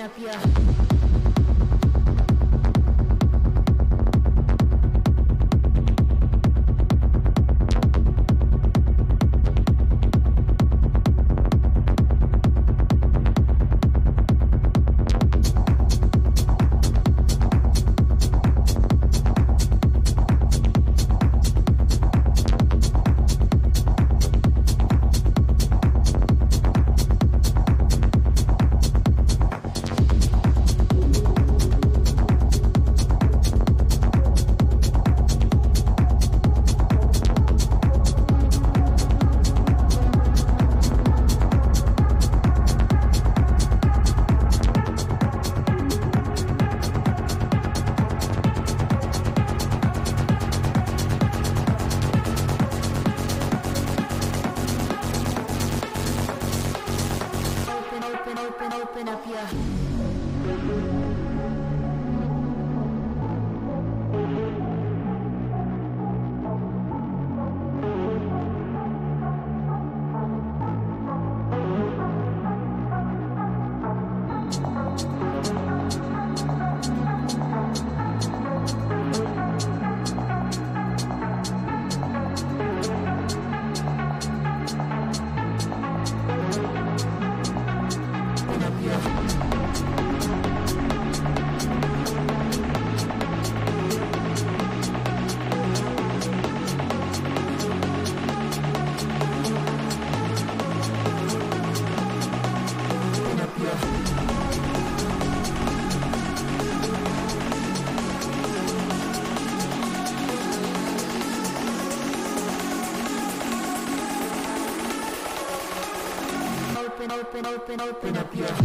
open, open up your. Open, open, open, up your.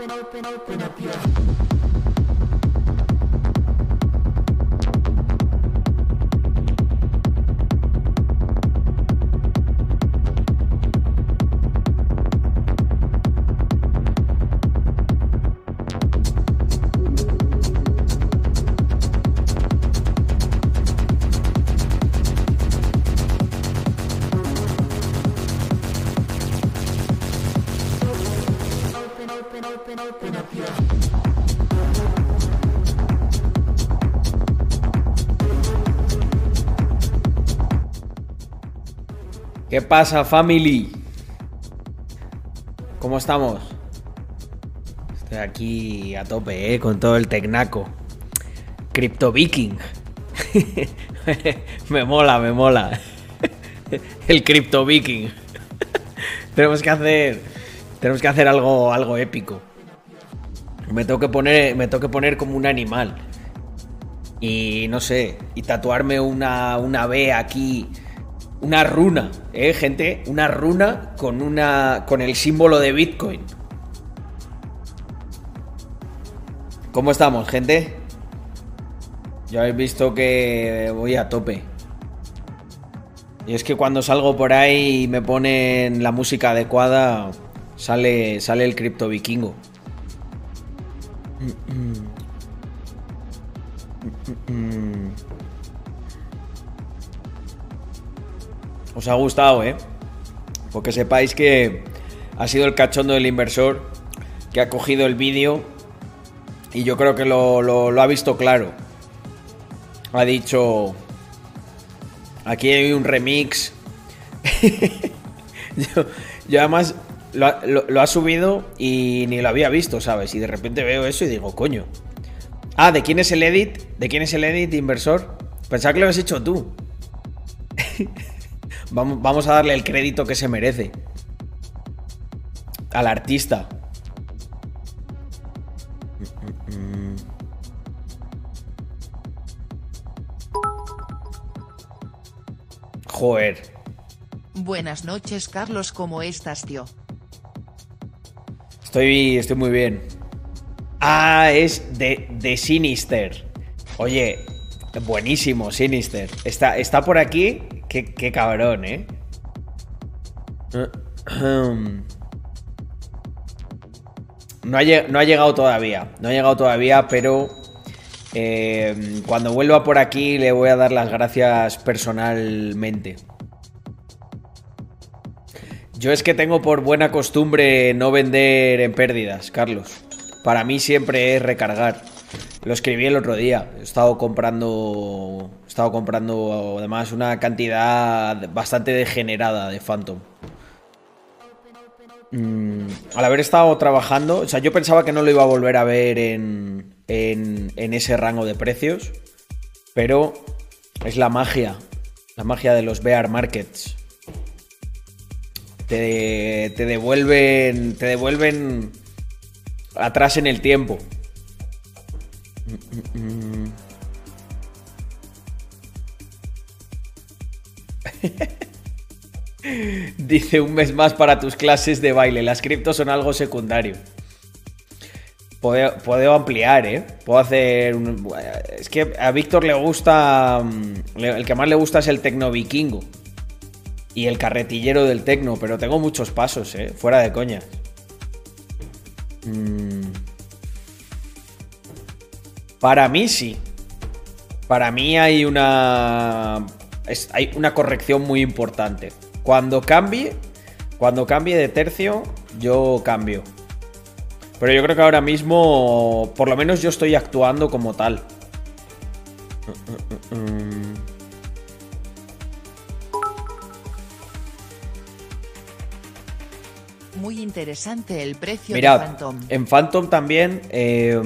Open, open, open, pasa, family? ¿Cómo estamos? Estoy aquí a tope, ¿eh? Con todo el tecnaco. Crypto Viking. me mola, me mola. el Crypto Viking. tenemos que hacer. Tenemos que hacer algo, algo épico. Me tengo que poner. Me poner como un animal. Y no sé. Y tatuarme una, una B aquí una runa, ¿eh, gente? Una runa con, una, con el símbolo de Bitcoin. ¿Cómo estamos, gente? Ya habéis visto que voy a tope. Y es que cuando salgo por ahí y me ponen la música adecuada, sale, sale el cripto vikingo. Os ha gustado, ¿eh? Porque sepáis que ha sido el cachondo del inversor que ha cogido el vídeo y yo creo que lo, ha visto claro. Ha dicho, aquí hay un remix. yo, además lo, ha- lo- lo ha subido y ni lo había visto, ¿sabes? Y de repente veo eso y digo, coño. Ah, ¿de quién es el edit? ¿De quién es el edit, inversor? Pensaba que lo habías hecho tú. Vamos, vamos a darle el crédito que se merece. Al artista. Joder. Buenas noches Carlos, ¿cómo estás tío? Estoy, estoy muy bien. Ah, es de, de Sinister. Oye, buenísimo, Sinister. Está, está por aquí. Qué, qué cabrón, ¿eh? No ha, llegado todavía. No ha llegado todavía, pero eh, cuando vuelva por aquí le voy a dar las gracias personalmente. Yo es que tengo por buena costumbre no vender en pérdidas, Carlos. Para mí siempre es recargar. Lo escribí el otro día. He estado comprando. Estado comprando además una cantidad bastante degenerada de Phantom. Mm, al haber estado trabajando, o sea, yo pensaba que no lo iba a volver a ver en, en, ese rango de precios, pero es la magia, la magia de los bear markets. Te, te devuelven, te devuelven atrás en el tiempo. Dice un mes más para tus clases de baile. Las criptos son algo secundario. Puedo, ampliar, ¿eh? Puedo hacer... un- es que a Víctor le gusta... mm, El que más le gusta es el tecno vikingo. Y el carretillero del tecno. Pero tengo muchos pasos, ¿eh? Fuera de coña. Mm. Para mí sí. Para mí hay una. Es- hay una corrección muy importante. Cuando cambie. Cuando cambie de tercio, yo cambio. Pero yo creo que ahora mismo. Por lo menos yo estoy actuando como tal. Muy interesante el precio de Mirad, Phantom. en Phantom también. eh,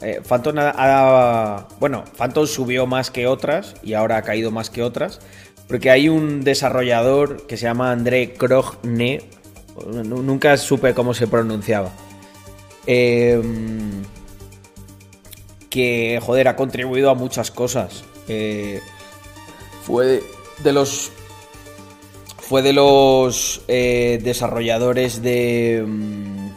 eh, Phantom ha, ha- Bueno, Phantom subió más que otras y ahora ha caído más que otras. Porque hay un desarrollador que se llama André Krogne. nu- Nunca supe cómo se pronunciaba. Eh, que, joder, ha contribuido a muchas cosas. Eh, fue de los fue de los eh, desarrolladores de mm,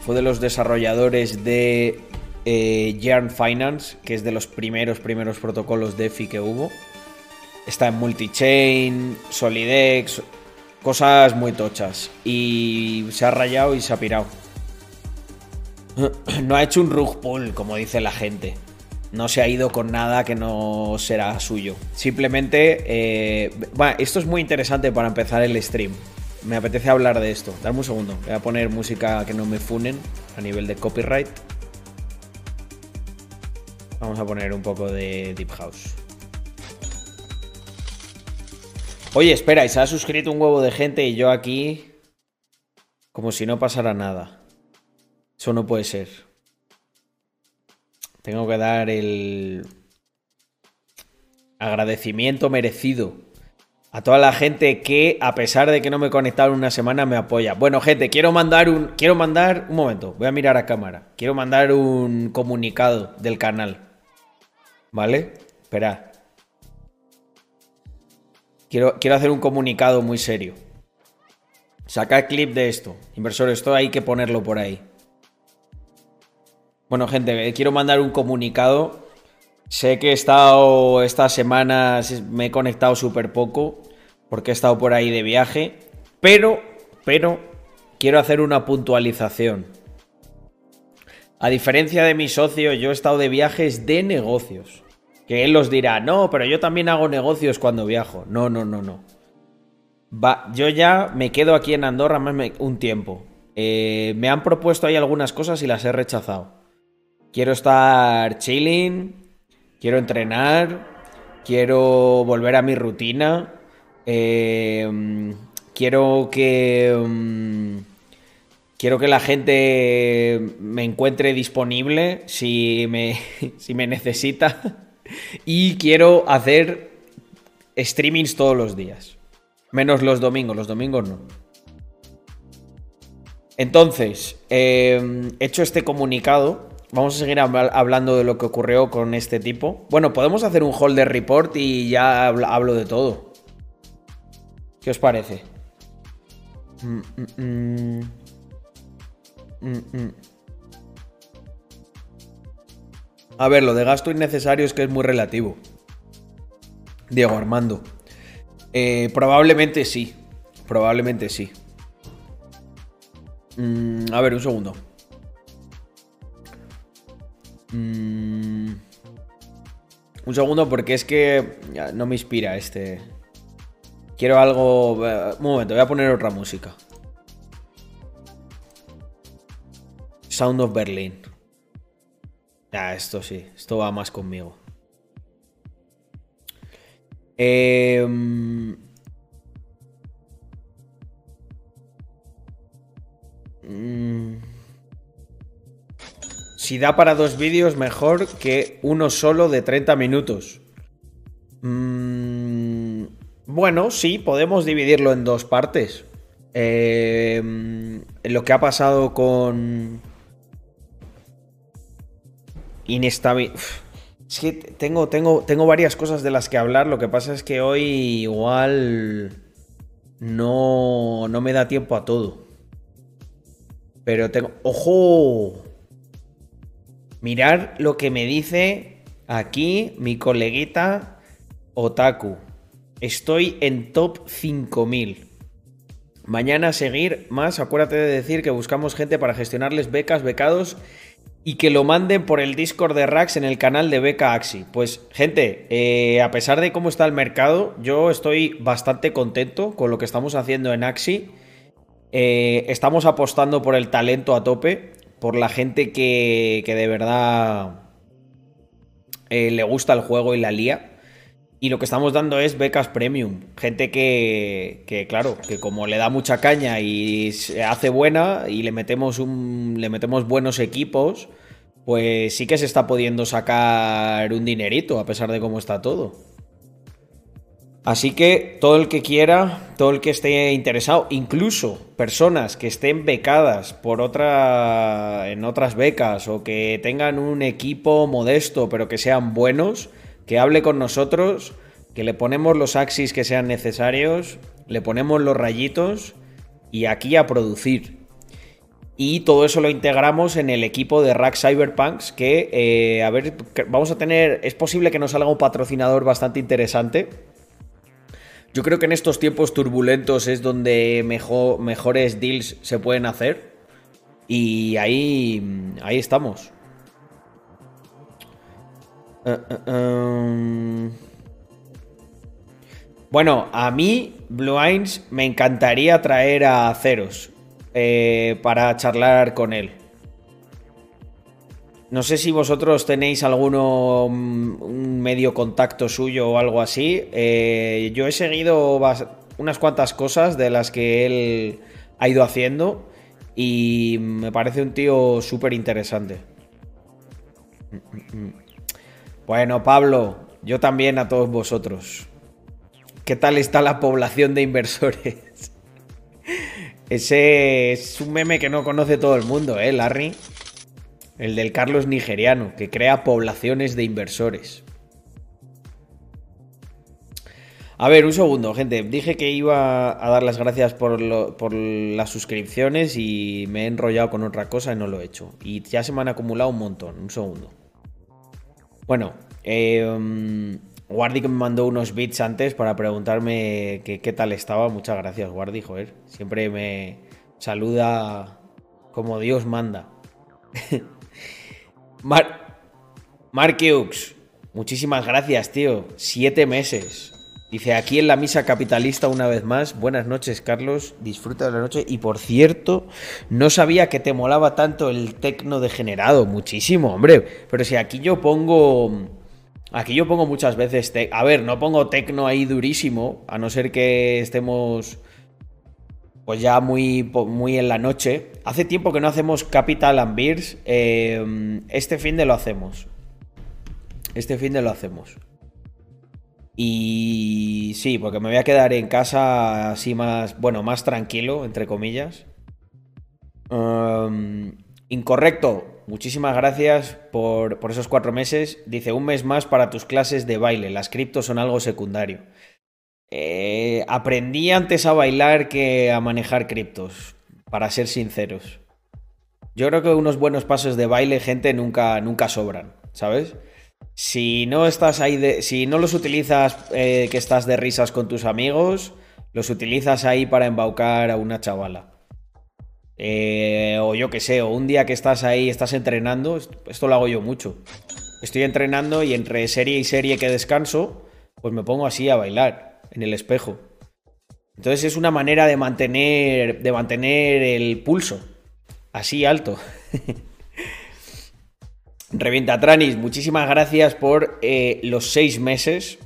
fue de los desarrolladores de eh, Finance, que es de los primeros, primeros protocolos DeFi que hubo. Está en Multichain, Solidex, cosas muy tochas. Y se ha rayado y se ha pirado. No ha hecho un rug pull, como dice la gente. No se ha ido con nada que no será suyo. Simplemente, eh, bueno, esto es muy interesante para empezar el stream. Me apetece hablar de esto. Dame un segundo. Voy a poner música que no me funen a nivel de copyright. Vamos a poner un poco de Deep House. Oye, espera, y se ha suscrito un huevo de gente y yo aquí. Como si no pasara nada. Eso no puede ser. Tengo que dar el. Agradecimiento merecido a toda la gente que, a pesar de que no me conectaron una semana, me apoya. Bueno, gente, quiero mandar un. Quiero mandar. Un momento, voy a mirar a cámara. Quiero mandar un comunicado del canal. ¿Vale? Espera. Quiero, quiero hacer un comunicado muy serio. Saca clip de esto. Inversor, esto hay que ponerlo por ahí. Bueno, gente, quiero mandar un comunicado. Sé que he estado estas semanas, me he conectado súper poco, porque he estado por ahí de viaje, pero, pero, quiero hacer una puntualización. A diferencia de mi socio, yo he estado de viajes de negocios. Que él los dirá, no, pero yo también hago negocios cuando viajo. No, no, no, no. Yo ya me quedo aquí en Andorra más un tiempo. Eh, me han propuesto ahí algunas cosas y las he rechazado. Quiero estar chilling, quiero entrenar, quiero volver a mi rutina, eh, quiero que... Mm, quiero que la gente me encuentre disponible si me, si me necesita. Y quiero hacer streamings todos los días. Menos los domingos, los domingos no. Entonces, eh, hecho este comunicado, vamos a seguir hablando de lo que ocurrió con este tipo. Bueno, podemos hacer un holder report y ya hablo de todo. ¿Qué os parece? Mm, mm, mm. A ver, lo de gasto innecesario es que es muy relativo. Diego Armando. Eh, probablemente sí. Probablemente sí. A ver, un segundo. Mm, un segundo porque es que no me inspira este... Quiero algo... Eh, un momento, voy a poner otra música. Sound of Berlin. Ah, esto sí, esto va más conmigo. Mm, si da para dos vídeos, mejor que uno solo de 30 minutos. Mm, bueno, sí, podemos dividirlo en dos partes. Em, lo que ha pasado con inestabilidad. Es que tengo, tengo, tengo varias cosas de las que hablar. Lo que pasa es que hoy igual no, no me da tiempo a todo. Pero tengo... ¡Ojo! Mirar lo que me dice aquí mi coleguita Otaku. Estoy en top 5000. Mañana seguir más. Acuérdate de decir que buscamos gente para gestionarles becas, becados y que lo manden por el Discord de Rax en el canal de Beca Axi. Pues, gente, eh, a pesar de cómo está el mercado, yo estoy bastante contento con lo que estamos haciendo en Axi. Eh, estamos apostando por el talento a tope, por la gente que, que de verdad eh, le gusta el juego y la lía. Y lo que estamos dando es becas premium. Gente que, que, claro, que como le da mucha caña y se hace buena y le metemos, un, le metemos buenos equipos, pues sí que se está pudiendo sacar un dinerito a pesar de cómo está todo. Así que todo el que quiera, todo el que esté interesado, incluso personas que estén becadas por otra en otras becas o que tengan un equipo modesto pero que sean buenos, que hable con nosotros, que le ponemos los axis que sean necesarios, le ponemos los rayitos y aquí a producir. Y todo eso lo integramos en el equipo de Rack Cyberpunks, que, eh, a ver, vamos a tener, es posible que nos salga un patrocinador bastante interesante. Yo creo que en estos tiempos turbulentos es donde mejor, mejores deals se pueden hacer. Y ahí, ahí estamos. Uh, uh, um. Bueno, a mí, Blue Eyes, me encantaría traer a Ceros eh, para charlar con él. No sé si vosotros tenéis alguno mm, un medio contacto suyo o algo así. Eh, yo he seguido unas cuantas cosas de las que él ha ido haciendo y me parece un tío súper interesante. Bueno, Pablo, yo también a todos vosotros. ¿Qué tal está la población de inversores? Ese es un meme que no conoce todo el mundo, ¿eh, Larry? El del Carlos nigeriano, que crea poblaciones de inversores. A ver, un segundo, gente. Dije que iba a dar las gracias por, las suscripciones y me he enrollado con otra cosa y no lo he hecho. Y ya se me han acumulado un montón. Un segundo. Bueno, Guardi que me mandó unos bits antes para preguntarme qué, tal estaba. Muchas gracias, Guardi, joder. Siempre me saluda como Dios manda. Mar Marqueux, muchísimas gracias, tío. Siete meses. Dice, aquí en la misa capitalista una vez más. Buenas noches, Carlos. Disfruta de la noche. Y por cierto, no sabía que te molaba tanto el tecno degenerado. Muchísimo, hombre. Pero si aquí yo pongo Aquí yo pongo muchas veces. A ver, no pongo tecno ahí durísimo, a no ser que estemos. Pues ya muy, muy en la noche. Hace tiempo que no hacemos Capital and Beers. Eh, este fin de lo hacemos. Este fin de lo hacemos. Y sí, porque me voy a quedar en casa así más, bueno, más tranquilo, entre comillas. Um, incorrecto, Muchísimas gracias por, esos cuatro meses. Dice, un mes más para tus clases de baile. Las criptos son algo secundario. Eh, aprendí antes a bailar que a manejar criptos, para ser sinceros. Yo creo que unos buenos pasos de baile, gente, nunca, nunca sobran, ¿sabes? Si no estás ahí de, si no los utilizas eh, que estás de risas con tus amigos, los utilizas ahí para embaucar a una chavala. Eh, o yo que sé, o un día que estás ahí, estás entrenando, esto lo hago yo mucho. Estoy entrenando y entre serie y serie que descanso, pues me pongo así a bailar en el espejo. Entonces es una manera de mantener, de mantener el pulso así alto. Revienta Tranis, muchísimas gracias por eh, los seis meses.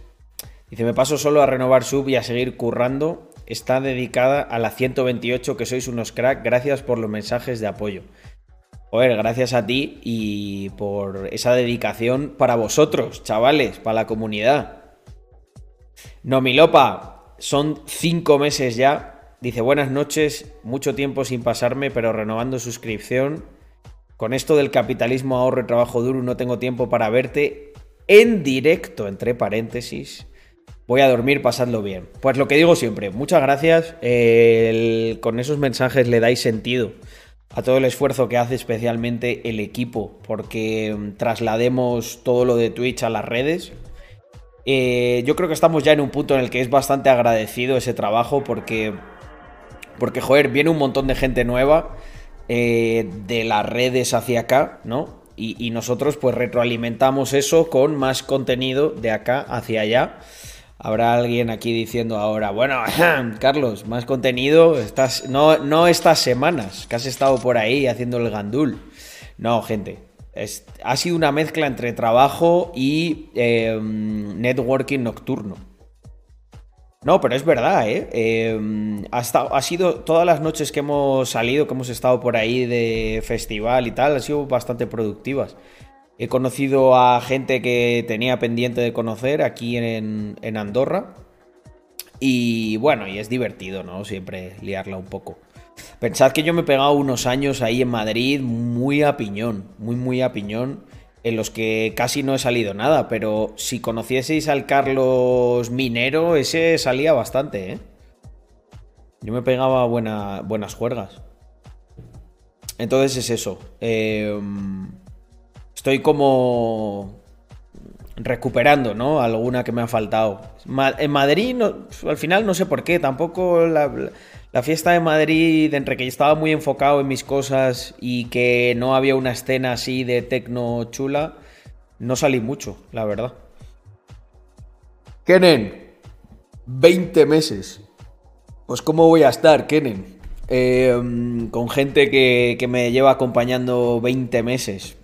Dice, me paso solo a renovar sub y a seguir currando está dedicada a la 128, que sois unos crack. Gracias por los mensajes de apoyo. Joder, gracias a ti y por esa dedicación para vosotros, chavales, para la comunidad. No, Milopa, son cinco meses ya. Dice, buenas noches, mucho tiempo sin pasarme, pero renovando suscripción. Con esto del capitalismo, ahorro y trabajo duro, no tengo tiempo para verte en directo, entre paréntesis voy a dormir pasando bien. Pues lo que digo siempre, muchas gracias. con esos mensajes le dais sentido a todo el esfuerzo que hace especialmente el equipo, porque mm, traslademos todo lo de Twitch a las redes. Eh, yo creo que estamos ya en un punto en el que es bastante agradecido ese trabajo, porque, porque joder, viene un montón de gente nueva eh, de las redes hacia acá, ¿no? Y, y nosotros pues retroalimentamos eso con más contenido de acá hacia allá. Habrá alguien aquí diciendo ahora, bueno, Carlos, más contenido, estás, no, no estas semanas, que has estado por ahí haciendo el gandul. No, gente, ha sido una mezcla entre trabajo y em, networking nocturno. No, pero es verdad, ¿eh? Em, ha, sido todas las noches que hemos salido, que hemos estado por ahí de festival y tal, han sido bastante productivas. He conocido a gente que tenía pendiente de conocer aquí en, Andorra. Y bueno, y es divertido, ¿no? Siempre liarla un poco. Pensad que yo me he pegado unos años ahí en Madrid muy a piñón, muy, muy a piñón, en los que casi no he salido nada, pero si conocieseis al Carlos Minero, ese salía bastante, ¿eh? Yo me pegaba buenas juergas. entonces es eso. Eh, estoy como recuperando, ¿no? Alguna que me ha faltado. en Madrid, al final no sé por qué, tampoco la, la, fiesta de Madrid, entre que estaba muy enfocado en mis cosas y que no había una escena así de tecno chula, no salí mucho, la verdad. Kenen, 20 meses. Pues ¿cómo voy a estar, Kenen? Eh, con gente que, que me lleva acompañando 20 meses.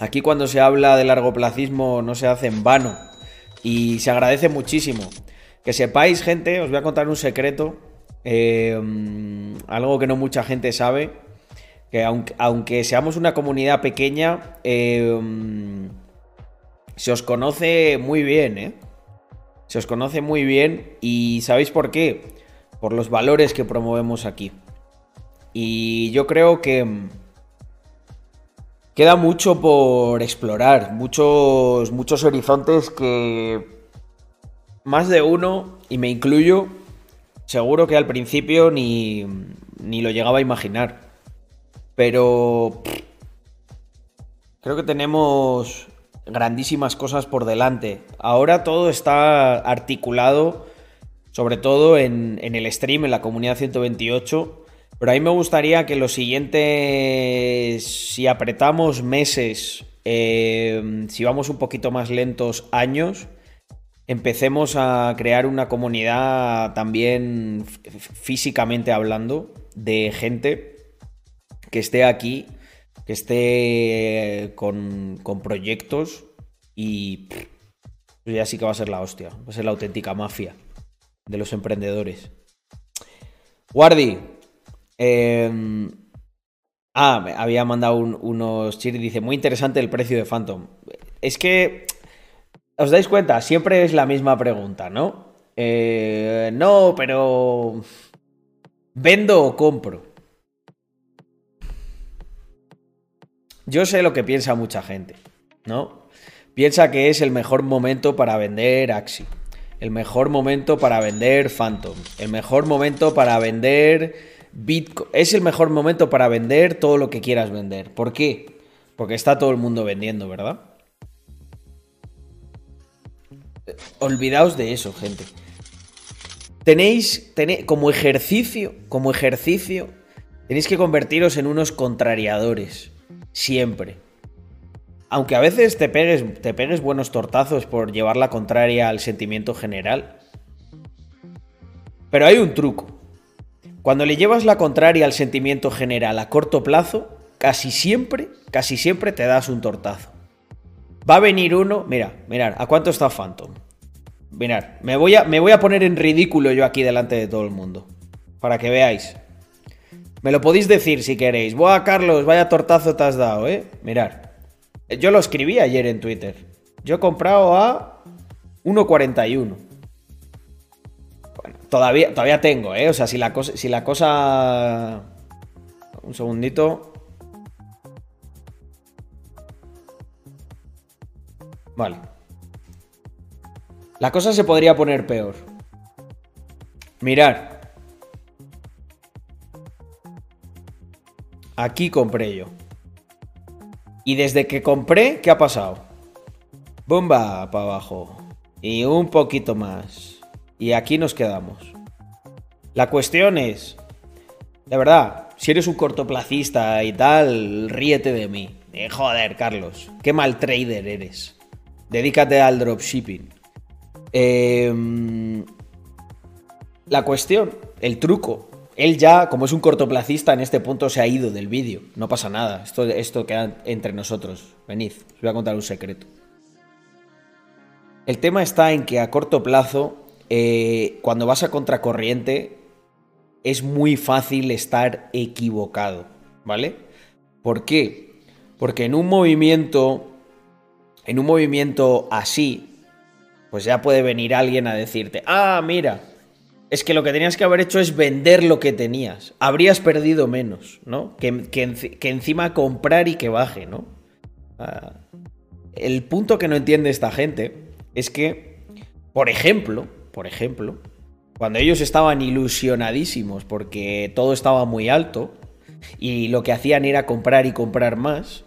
Aquí cuando se habla de largoplacismo no se hace en vano y se agradece muchísimo. Que sepáis, gente, os voy a contar un secreto, eh, algo que no mucha gente sabe, que aunque, seamos una comunidad pequeña, eh, se os conoce muy bien, ¿eh? Se os conoce muy bien y ¿sabéis por qué? Por los valores que promovemos aquí. Y yo creo que Queda mucho por explorar, muchos, muchos horizontes que más de uno, y me incluyo, seguro que al principio ni, ni lo llegaba a imaginar. Pero creo que tenemos grandísimas cosas por delante. Ahora todo está articulado, sobre todo en, en el stream, en la comunidad 128 pero a mí me gustaría que los siguientes, si apretamos meses, eh, si vamos un poquito más lentos, años, empecemos a crear una comunidad también físicamente hablando de gente que esté aquí, que esté con, con proyectos y ya sí que va a ser la hostia, va a ser la auténtica mafia de los emprendedores. Guardi, Em, ah, me había mandado unos y Dice, muy interesante el precio de Phantom. Es que, ¿os dais cuenta? Siempre es la misma pregunta, ¿no? Eh, no, pero... ¿Vendo o compro? Yo sé lo que piensa mucha gente, ¿no? Piensa que es el mejor momento para vender Axi. El mejor momento para vender Phantom. El mejor momento para vender Bitcoin es el mejor momento para vender todo lo que quieras vender. ¿Por qué? Porque está todo el mundo vendiendo, ¿verdad? Olvidaos de eso, gente. Tenéis, como ejercicio, como ejercicio, tenéis que convertiros en unos contrariadores. Siempre. Aunque a veces te pegues, te pegues buenos tortazos por llevar la contraria al sentimiento general. Pero hay un truco. Cuando le llevas la contraria al sentimiento general a corto plazo, casi siempre, casi siempre te das un tortazo. Va a venir uno, mira, mirad, ¿a cuánto está Phantom? Mirad, me voy, a, me voy a poner en ridículo yo aquí delante de todo el mundo, para que veáis. Me lo podéis decir si queréis. Buah, Carlos, vaya tortazo te has dado, ¿eh? Mirad. Yo lo escribí ayer en Twitter. Yo he comprado a 1.41. Todavía, todavía tengo, ¿eh? O sea, si la cosa. Si la cosa. Un segundito. Vale. La cosa se podría poner peor. Mirar. Aquí compré yo. Y desde que compré, ¿qué ha pasado? Bomba para abajo. Y un poquito más. Y aquí nos quedamos. La cuestión es, de verdad, si eres un cortoplacista y tal, ríete de mí. Eh, joder, Carlos, qué mal trader eres. Dedícate al dropshipping. Em, la cuestión, el truco. Él ya, como es un cortoplacista, en este punto se ha ido del vídeo. No pasa nada. Esto, esto queda entre nosotros. Venid, os voy a contar un secreto. El tema está en que a corto plazo eh, cuando vas a contracorriente es muy fácil estar equivocado, ¿vale? ¿Por qué? Porque en un movimiento, en un movimiento así, pues ya puede venir alguien a decirte, ah, mira, es que lo que tenías que haber hecho es vender lo que tenías. Habrías perdido menos, ¿no? Que, que, encima comprar y que baje, ¿no? Ah, el punto que no entiende esta gente es que, por ejemplo, por ejemplo, cuando ellos estaban ilusionadísimos porque todo estaba muy alto, y lo que hacían era comprar y comprar más,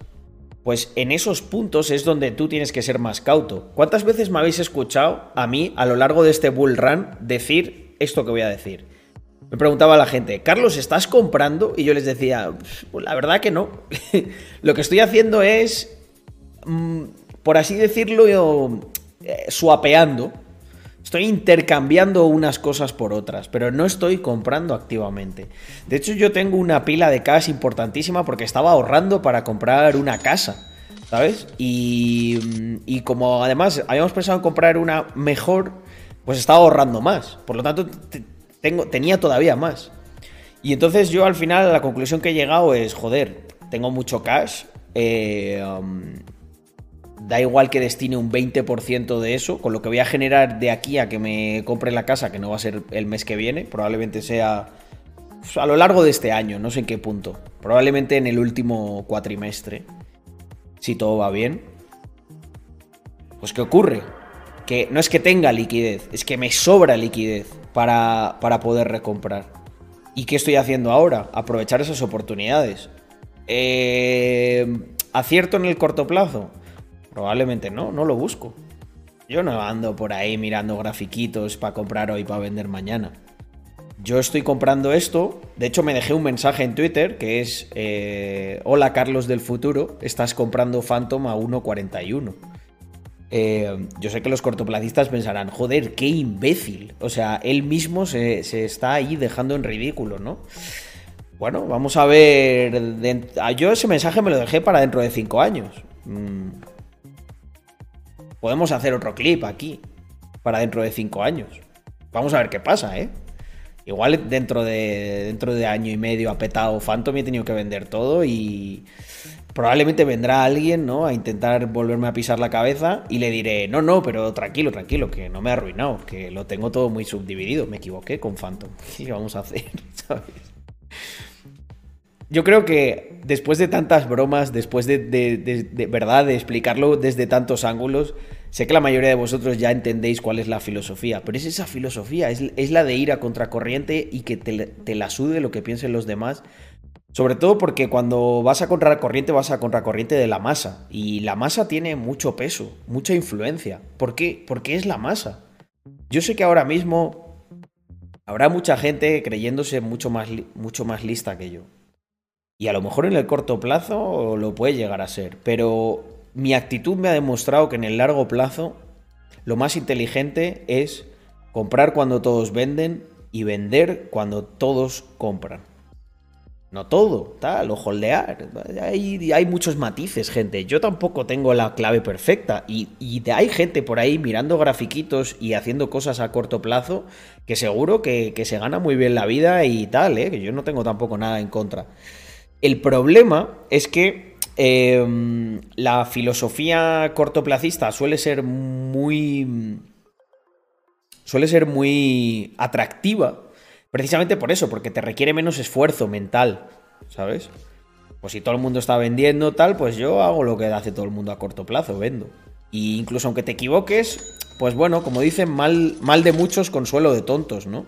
pues en esos puntos es donde tú tienes que ser más cauto. ¿Cuántas veces me habéis escuchado a mí a lo largo de este bull run decir esto que voy a decir? Me preguntaba la gente, Carlos, ¿estás comprando? Y yo les decía, pues la verdad que no. lo que estoy haciendo es, mm, por así decirlo, eh, suapeando. Estoy intercambiando unas cosas por otras, pero no estoy comprando activamente. De hecho, yo tengo una pila de cash importantísima porque estaba ahorrando para comprar una casa, ¿sabes? Y, y como además habíamos pensado en comprar una mejor, pues estaba ahorrando más. Por lo tanto, tengo, tenía todavía más. Y entonces yo al final la conclusión que he llegado es, joder, tengo mucho cash. Eh, um, da igual que destine un 20% de eso, con lo que voy a generar de aquí a que me compre la casa, que no va a ser el mes que viene, probablemente sea pues, a lo largo de este año, no sé en qué punto, probablemente en el último cuatrimestre, si todo va bien. Pues ¿qué ocurre? Que no es que tenga liquidez, es que me sobra liquidez para, para poder recomprar. ¿Y qué estoy haciendo ahora? Aprovechar esas oportunidades. Eh, ¿Acierto en el corto plazo? Probablemente no, no lo busco. Yo no ando por ahí mirando grafiquitos para comprar hoy para vender mañana. Yo estoy comprando esto. De hecho, me dejé un mensaje en Twitter que es: eh, Hola Carlos del futuro, estás comprando Phantom a 1.41. Eh, yo sé que los cortoplacistas pensarán: Joder, qué imbécil. O sea, él mismo se, está ahí dejando en ridículo, ¿no? Bueno, vamos a ver. Yo ese mensaje me lo dejé para dentro de 5 años. Mm, Podemos hacer otro clip aquí para dentro de cinco años. Vamos a ver qué pasa, ¿eh? Igual dentro de, dentro de año y medio ha petado Phantom y he tenido que vender todo y probablemente vendrá alguien, ¿no? A intentar volverme a pisar la cabeza y le diré, no, no, pero tranquilo, tranquilo, que no me ha arruinado, que lo tengo todo muy subdividido, me equivoqué con Phantom. ¿Qué vamos a hacer? ¿Sabes? Yo creo que después de tantas bromas, después de, de, verdad, de explicarlo desde tantos ángulos, sé que la mayoría de vosotros ya entendéis cuál es la filosofía, pero es esa filosofía, es, la de ir a contracorriente y que te, la sude lo que piensen los demás. Sobre todo porque cuando vas a contracorriente vas a contracorriente de la masa. Y la masa tiene mucho peso, mucha influencia. ¿Por qué? Porque es la masa. Yo sé que ahora mismo habrá mucha gente creyéndose mucho más, mucho más lista que yo. Y a lo mejor en el corto plazo lo puede llegar a ser. Pero mi actitud me ha demostrado que en el largo plazo lo más inteligente es comprar cuando todos venden y vender cuando todos compran. No todo, tal, o holdear. Hay, hay muchos matices, gente. Yo tampoco tengo la clave perfecta. Y, hay gente por ahí mirando grafiquitos y haciendo cosas a corto plazo que seguro que, que se gana muy bien la vida y tal, ¿eh? que yo no tengo tampoco nada en contra. El problema es que em, la filosofía cortoplacista suele ser muy. suele ser muy atractiva. Precisamente por eso, porque te requiere menos esfuerzo mental. ¿Sabes? Pues si todo el mundo está vendiendo tal, pues yo hago lo que hace todo el mundo a corto plazo, vendo. Y incluso aunque te equivoques, pues bueno, como dicen, mal, mal de muchos, consuelo de tontos, ¿no?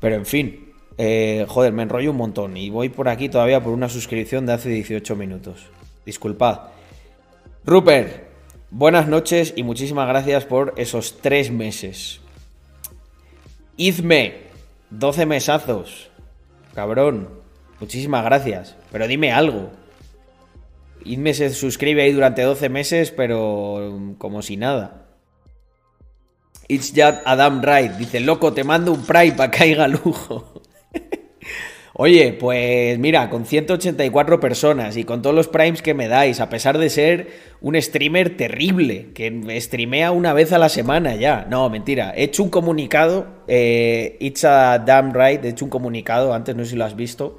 Pero en fin, eh, joder, me enrollo un montón y voy por aquí todavía por una suscripción de hace 18 minutos. Disculpad. Rupert, buenas noches y muchísimas gracias por esos tres meses. Izme, 12 mesazos. Cabrón, muchísimas gracias. Pero dime algo. Izme se suscribe ahí durante 12 meses, pero como si nada. It's just Adam Wright. Dice, loco, te mando un Prime para caiga lujo. Oye, pues mira, con 184 personas y con todos los primes que me dais, a pesar de ser un streamer terrible, que streamea una vez a la semana ya. No, mentira. He hecho un comunicado, eh, It's a Damn Right, he hecho un comunicado, antes no sé si lo has visto,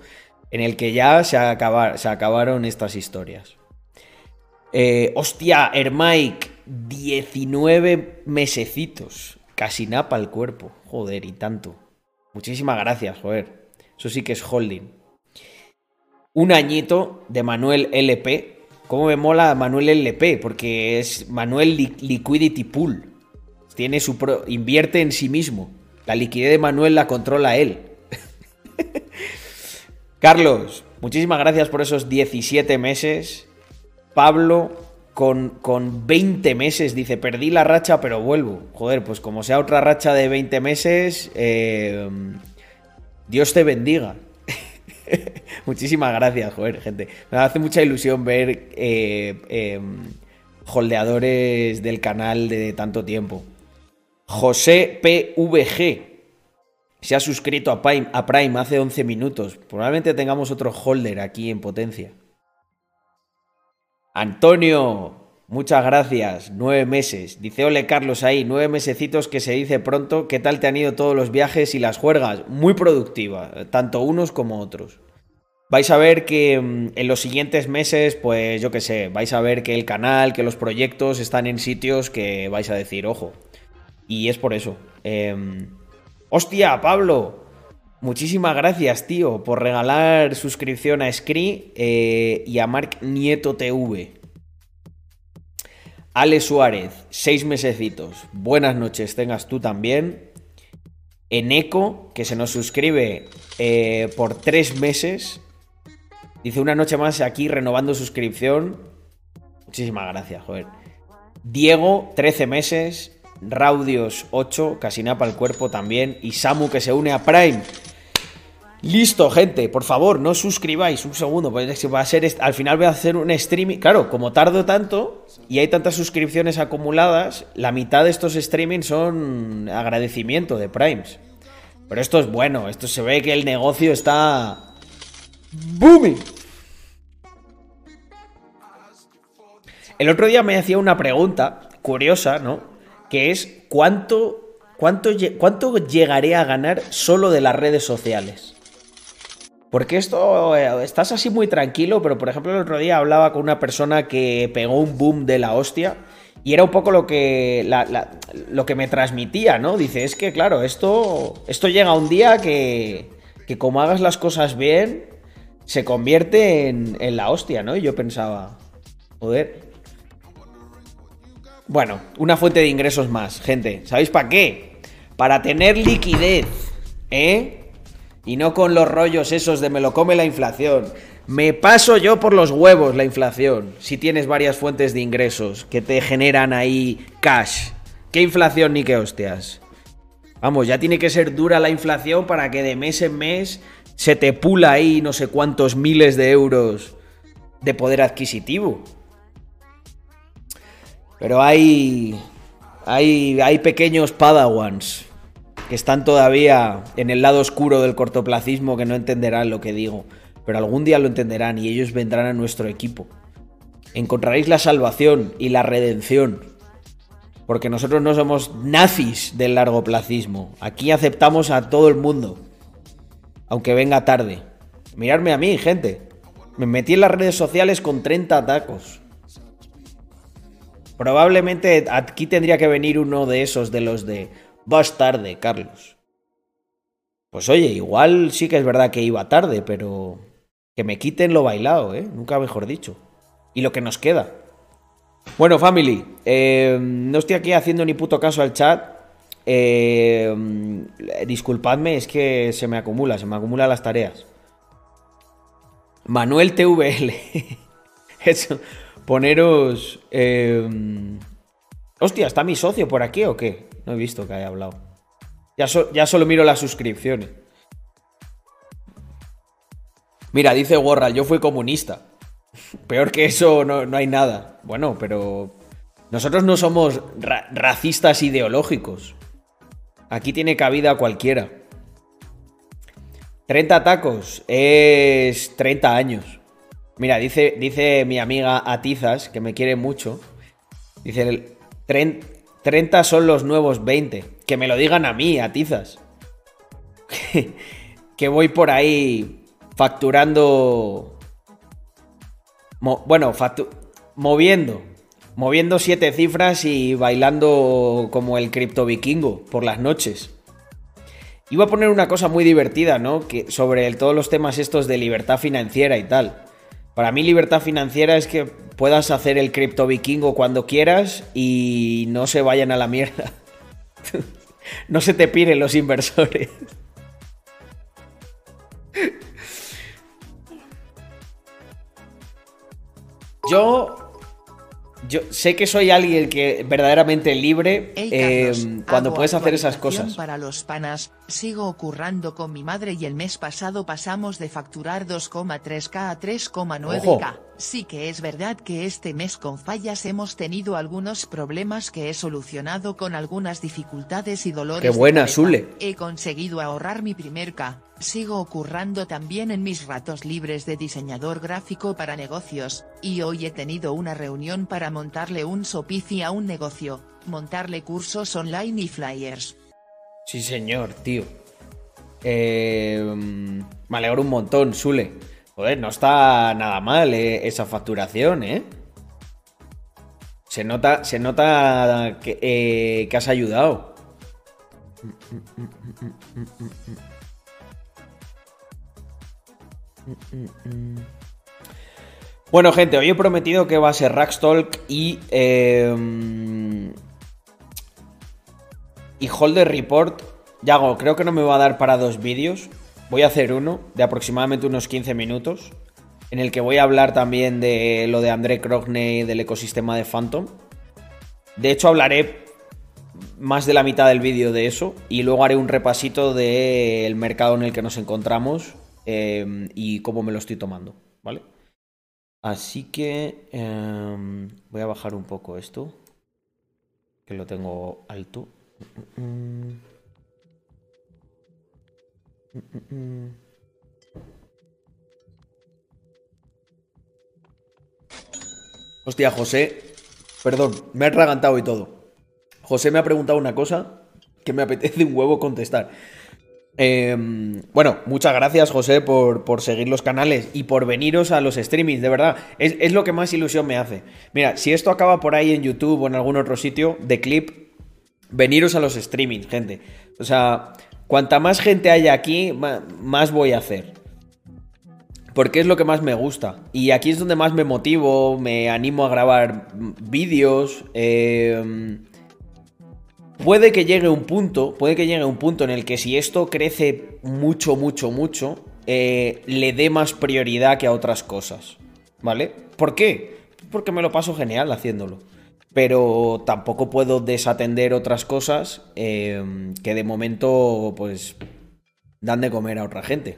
en el que ya se, acabaron estas historias. Eh, hostia, Hermike, 19 mesecitos. Casi napa el cuerpo. Joder, y tanto. Muchísimas gracias, joder. Eso sí que es holding. Un añito de Manuel LP. ¿Cómo me mola Manuel LP? Porque es Manuel Liquidity Pool. Tiene su invierte en sí mismo. La liquidez de Manuel la controla él. Carlos, muchísimas gracias por esos 17 meses. Pablo, con, con 20 meses, dice, perdí la racha, pero vuelvo. Joder, pues como sea otra racha de 20 meses, eh, Dios te bendiga. Muchísimas gracias, joder, gente. Me hace mucha ilusión ver eh, eh, holdeadores del canal de tanto tiempo. José PVG se ha suscrito a Prime, a Prime hace 11 minutos. Probablemente tengamos otro holder aquí en potencia. Antonio, muchas gracias. Nueve meses. Dice, ole Carlos ahí, nueve mesecitos que se dice pronto. ¿Qué tal te han ido todos los viajes y las juergas? Muy productiva, tanto unos como otros. Vais a ver que mm, en los siguientes meses, pues yo qué sé, vais a ver que el canal, que los proyectos están en sitios que vais a decir, ojo. Y es por eso. Em, ¡Hostia, Pablo! Muchísimas gracias, tío, por regalar suscripción a Scree eh, y a Mark Nieto TV. Ale Suárez, seis mesecitos. Buenas noches, tengas tú también. Eneco, que se nos suscribe eh, por tres meses. Dice una noche más aquí renovando suscripción. Muchísimas gracias, joder. Diego, 13 meses. Raudios, 8. Casinapa el cuerpo también. Y Samu que se une a Prime. Listo, gente, por favor, no suscribáis un segundo, pues va a ser al final voy a hacer un streaming. Claro, como tardo tanto y hay tantas suscripciones acumuladas, la mitad de estos streamings son agradecimiento de Primes. Pero esto es bueno, esto se ve que el negocio está booming. El otro día me hacía una pregunta curiosa, ¿no? Que es cuánto cuánto cuánto llegaré a ganar solo de las redes sociales. Porque esto, eh, estás así muy tranquilo, pero por ejemplo el otro día hablaba con una persona que pegó un boom de la hostia y era un poco lo que, lo que me transmitía, ¿no? Dice, es que claro, esto, esto llega un día que, que como hagas las cosas bien, se convierte en, en la hostia, ¿no? Y yo pensaba, joder. Bueno, una fuente de ingresos más, gente. ¿Sabéis para qué? Para tener liquidez, ¿eh? Y no con los rollos esos de me lo come la inflación. Me paso yo por los huevos la inflación. Si tienes varias fuentes de ingresos que te generan ahí cash. ¿Qué inflación ni qué hostias? Vamos, ya tiene que ser dura la inflación para que de mes en mes se te pula ahí no sé cuántos miles de euros de poder adquisitivo. Pero hay. Hay, hay pequeños padawans que están todavía en el lado oscuro del cortoplacismo que no entenderán lo que digo, pero algún día lo entenderán y ellos vendrán a nuestro equipo. Encontraréis la salvación y la redención, porque nosotros no somos nazis del largoplacismo. Aquí aceptamos a todo el mundo, aunque venga tarde. Miradme a mí, gente. Me metí en las redes sociales con 30 tacos. Probablemente aquí tendría que venir uno de esos, de los de Vas tarde, Carlos. Pues oye, igual sí que es verdad que iba tarde, pero que me quiten lo bailado, ¿eh? Nunca mejor dicho. Y lo que nos queda. Bueno, family, eh, no estoy aquí haciendo ni puto caso al chat. Eh, disculpadme, es que se me acumula, se me acumulan las tareas. Manuel TVL. Eso, poneros... Eh, hostia, ¿está mi socio por aquí o qué? No he visto que haya hablado. Ya, solo miro las suscripciones. Mira, dice Warral, yo fui comunista. Peor que eso no, hay nada. Bueno, pero nosotros no somos racistas ideológicos. Aquí tiene cabida cualquiera. 30 tacos es 30 años. Mira, dice, dice mi amiga Atizas, que me quiere mucho. Dice, 30, 30 son los nuevos 20. Que me lo digan a mí, a tizas. que voy por ahí facturando... bueno, moviendo. Moviendo siete cifras y bailando como el cripto vikingo por las noches. Iba a poner una cosa muy divertida, ¿no? Que sobre todos los temas estos de libertad financiera y tal. Para mí libertad financiera es que puedas hacer el cripto vikingo cuando quieras y no se vayan a la mierda. no se te piren los inversores. Yo yo sé que soy alguien que verdaderamente libre eh, cuando puedes hacer esas cosas. Para los panas, sigo ocurrando con mi madre y el mes pasado pasamos de facturar 2,3k a 3,9k. Ojo. Sí que es verdad que este mes con fallas hemos tenido algunos problemas que he solucionado con algunas dificultades y dolores. Qué buena. Sule. He conseguido ahorrar mi primer K. Sigo ocurrando también en mis ratos libres de diseñador gráfico para negocios, y hoy he tenido una reunión para montarle un sopifi a un negocio, montarle cursos online y flyers. Sí, señor, tío. Eh, me alegro un montón, Sule. Joder, no está nada mal eh, esa facturación, ¿eh? Se nota, se nota que, eh, que has ayudado. Bueno, gente, hoy he prometido que va a ser Rackstalk y. eh, y Holder Report. Yago, creo que no me va a dar para dos vídeos. Voy a hacer uno de aproximadamente unos 15 minutos. En el que voy a hablar también de lo de André Crogney del ecosistema de Phantom. De hecho, hablaré más de la mitad del vídeo de eso. Y luego haré un repasito del mercado en el que nos encontramos. Eh, y cómo me lo estoy tomando. ¿Vale? Así que em, voy a bajar un poco esto. Que lo tengo alto. Hostia, José. Perdón, me he atragantado y todo. José me ha preguntado una cosa que me apetece un huevo contestar. Eh, bueno, muchas gracias, José, por, por seguir los canales y por veniros a los streamings, de verdad. Es, es lo que más ilusión me hace. Mira, si esto acaba por ahí en YouTube o en algún otro sitio de clip, veniros a los streamings, gente. O sea, cuanta más gente haya aquí, más voy a hacer. Porque es lo que más me gusta. Y aquí es donde más me motivo, me animo a grabar vídeos. eh, Puede que llegue un punto, puede que llegue un punto en el que si esto crece mucho, mucho, mucho, eh, le dé más prioridad que a otras cosas. ¿Vale? ¿Por qué? Porque me lo paso genial haciéndolo. Pero tampoco puedo desatender otras cosas eh, que de momento, pues, dan de comer a otra gente.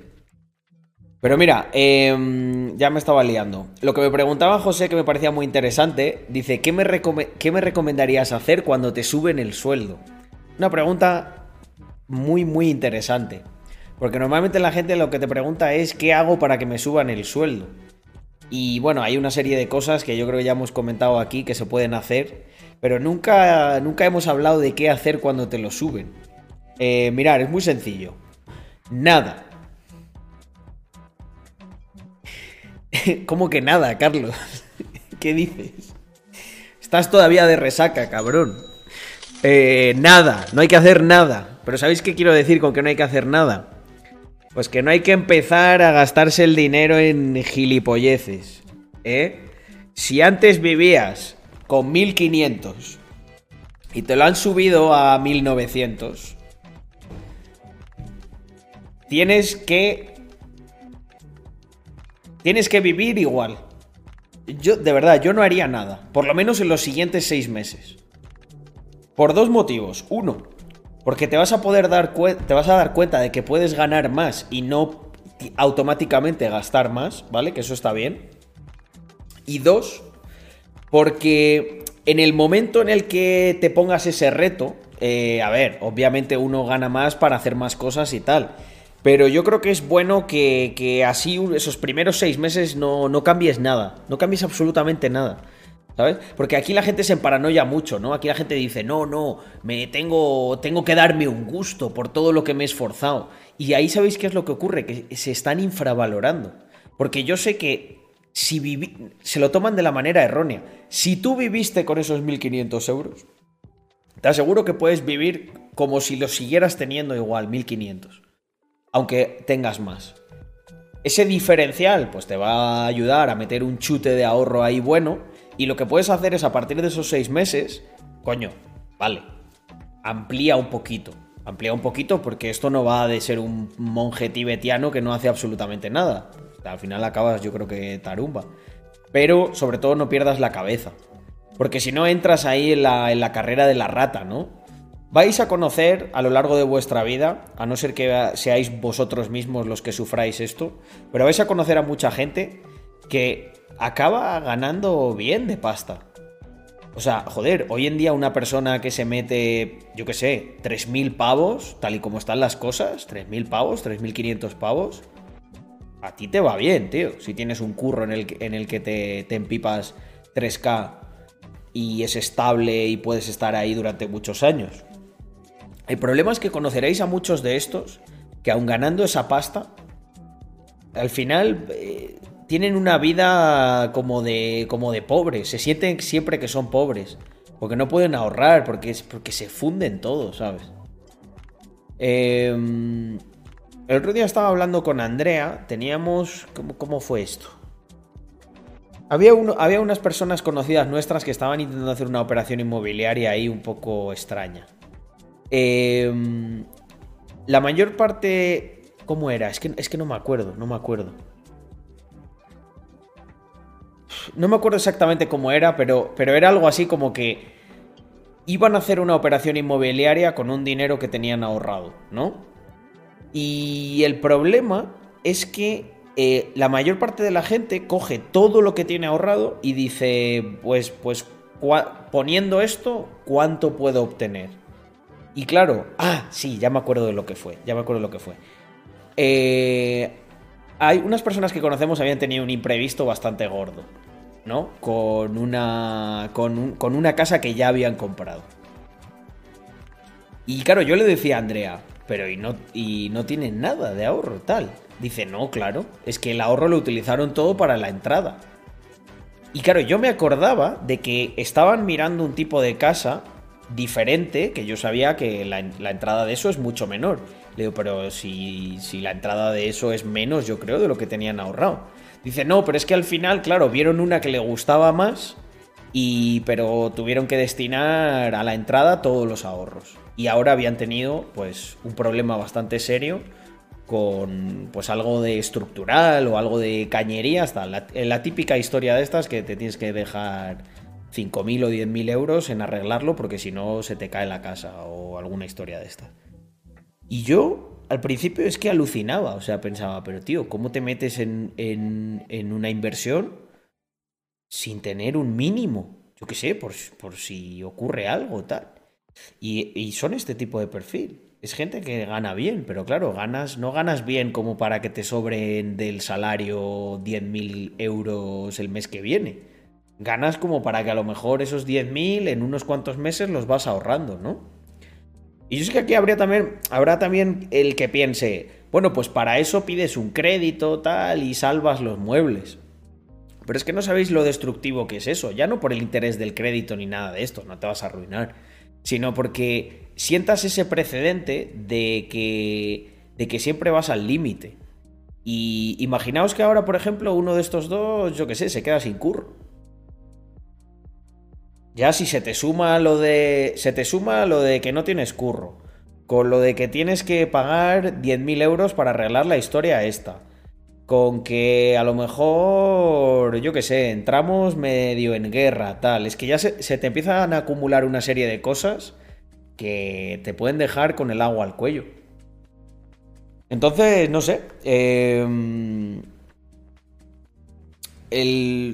Pero mira, eh, ya me estaba liando. Lo que me preguntaba José, que me parecía muy interesante, dice, ¿qué me, recome- qué me recomendarías hacer cuando te suben el sueldo? Una pregunta muy, muy interesante. Porque normalmente la gente lo que te pregunta es, ¿qué hago para que me suban el sueldo? Y bueno, hay una serie de cosas que yo creo que ya hemos comentado aquí que se pueden hacer, pero nunca, nunca hemos hablado de qué hacer cuando te lo suben. Eh, mirar, es muy sencillo. Nada. ¿Cómo que nada, Carlos? ¿Qué dices? Estás todavía de resaca, cabrón. Eh, nada, no hay que hacer nada. Pero ¿sabéis qué quiero decir con que no hay que hacer nada? Pues que no hay que empezar a gastarse el dinero en gilipolleces. ¿Eh? Si antes vivías con 1500 y te lo han subido a 1900, tienes que Tienes que vivir igual. Yo, de verdad, yo no haría nada. Por lo menos en los siguientes seis meses. Por dos motivos. Uno, porque te vas a poder dar te vas a dar cuenta de que puedes ganar más y no ti- automáticamente gastar más, ¿vale? Que eso está bien. Y dos, porque en el momento en el que te pongas ese reto, eh, a ver, obviamente uno gana más para hacer más cosas y tal. Pero yo creo que es bueno que, que así esos primeros seis meses no, no cambies nada. No cambies absolutamente nada. ¿Sabes? Porque aquí la gente se emparanoia mucho, ¿no? Aquí la gente dice, no, no, me tengo, tengo que darme un gusto por todo lo que me he esforzado. Y ahí sabéis qué es lo que ocurre, que se están infravalorando. Porque yo sé que si vivi- se lo toman de la manera errónea. Si tú viviste con esos 1.500 euros, te aseguro que puedes vivir como si lo siguieras teniendo igual, 1.500. Aunque tengas más. Ese diferencial, pues te va a ayudar a meter un chute de ahorro ahí bueno. Y lo que puedes hacer es a partir de esos seis meses, coño, vale, amplía un poquito. Amplía un poquito porque esto no va de ser un monje tibetiano que no hace absolutamente nada. Al final acabas, yo creo que tarumba. Pero sobre todo no pierdas la cabeza. Porque si no entras ahí en la, en la carrera de la rata, ¿no? Vais a conocer a lo largo de vuestra vida, a no ser que seáis vosotros mismos los que sufráis esto, pero vais a conocer a mucha gente que acaba ganando bien de pasta. O sea, joder, hoy en día una persona que se mete, yo qué sé, 3.000 pavos, tal y como están las cosas, 3.000 pavos, 3.500 pavos, a ti te va bien, tío. Si tienes un curro en el, en el que te, te empipas 3K y es estable y puedes estar ahí durante muchos años. El problema es que conoceréis a muchos de estos que aun ganando esa pasta, al final eh, tienen una vida como de, como de pobres, se sienten siempre que son pobres, porque no pueden ahorrar, porque, porque se funden todos, ¿sabes? Em, el otro día estaba hablando con Andrea, teníamos... ¿Cómo, cómo fue esto? Había, uno, había unas personas conocidas nuestras que estaban intentando hacer una operación inmobiliaria ahí un poco extraña. Em, la mayor parte. ¿Cómo era? Es que, es que no me acuerdo, no me acuerdo. No me acuerdo exactamente cómo era, pero, pero era algo así como que iban a hacer una operación inmobiliaria con un dinero que tenían ahorrado, ¿no? Y el problema es que eh, la mayor parte de la gente coge todo lo que tiene ahorrado y dice, pues, pues poniendo esto, ¿cuánto puedo obtener? Y claro, ah, sí, ya me acuerdo de lo que fue, ya me acuerdo de lo que fue. Eh, hay unas personas que conocemos habían tenido un imprevisto bastante gordo, ¿no? Con una, con, con una casa que ya habían comprado. Y claro, yo le decía a Andrea, pero y no, y no tienen nada de ahorro, tal. Dice, no, claro, es que el ahorro lo utilizaron todo para la entrada. Y claro, yo me acordaba de que estaban mirando un tipo de casa diferente, que yo sabía que la, entrada de eso es mucho menor. Le digo, pero si, si la entrada de eso es menos, yo creo, de lo que tenían ahorrado. Dice, no, pero es que al final, claro, vieron una que le gustaba más, y, pero tuvieron que destinar a la entrada todos los ahorros. Y ahora habían tenido, pues, un problema bastante serio con, pues, algo de estructural o algo de cañería, hasta la, la típica historia de estas que te tienes que dejar 5.000 o 10.000 euros en arreglarlo porque si no se te cae la casa o alguna historia de esta. Y yo al principio es que alucinaba, o sea, pensaba, pero tío, ¿cómo te metes en, en, una inversión sin tener un mínimo? Yo qué sé, por, por si ocurre algo tal. Y, y, son este tipo de perfil. Es gente que gana bien, pero claro, ganas, no ganas bien como para que te sobren del salario 10.000 euros el mes que viene ganas como para que a lo mejor esos 10.000 en unos cuantos meses los vas ahorrando, ¿no? Y yo sé que aquí habría también, habrá también el que piense, bueno, pues para eso pides un crédito tal y salvas los muebles. Pero es que no sabéis lo destructivo que es eso, ya no por el interés del crédito ni nada de esto, no te vas a arruinar, sino porque sientas ese precedente de que, de que siempre vas al límite. Y imaginaos que ahora, por ejemplo, uno de estos dos, yo qué sé, se queda sin curro. Ya si se te suma lo de. Se te suma lo de que no tienes curro. Con lo de que tienes que pagar 10.000 euros para arreglar la historia esta. Con que a lo mejor, yo qué sé, entramos medio en guerra, tal. Es que ya se, te empiezan a acumular una serie de cosas que te pueden dejar con el agua al cuello. Entonces, no sé. Eh,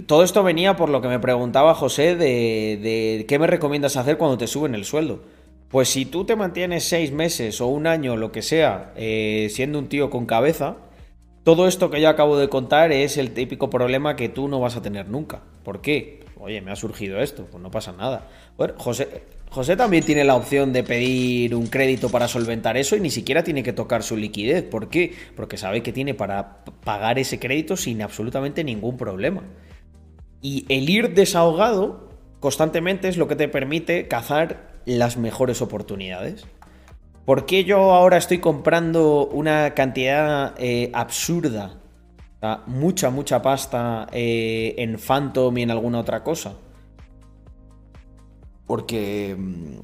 todo esto venía por lo que me preguntaba José de, qué me recomiendas hacer cuando te suben el sueldo. Pues si tú te mantienes seis meses o un año, lo que sea, eh, siendo un tío con cabeza, todo esto que yo acabo de contar es el típico problema que tú no vas a tener nunca. ¿Por qué? Oye, me ha surgido esto, pues no pasa nada. Bueno, José, José también tiene la opción de pedir un crédito para solventar eso y ni siquiera tiene que tocar su liquidez. ¿Por qué? Porque sabe que tiene para pagar ese crédito sin absolutamente ningún problema. Y el ir desahogado constantemente es lo que te permite cazar las mejores oportunidades. ¿Por qué yo ahora estoy comprando una cantidad eh, absurda, mucha, mucha pasta eh, en Phantom y en alguna otra cosa? Porque. Mm,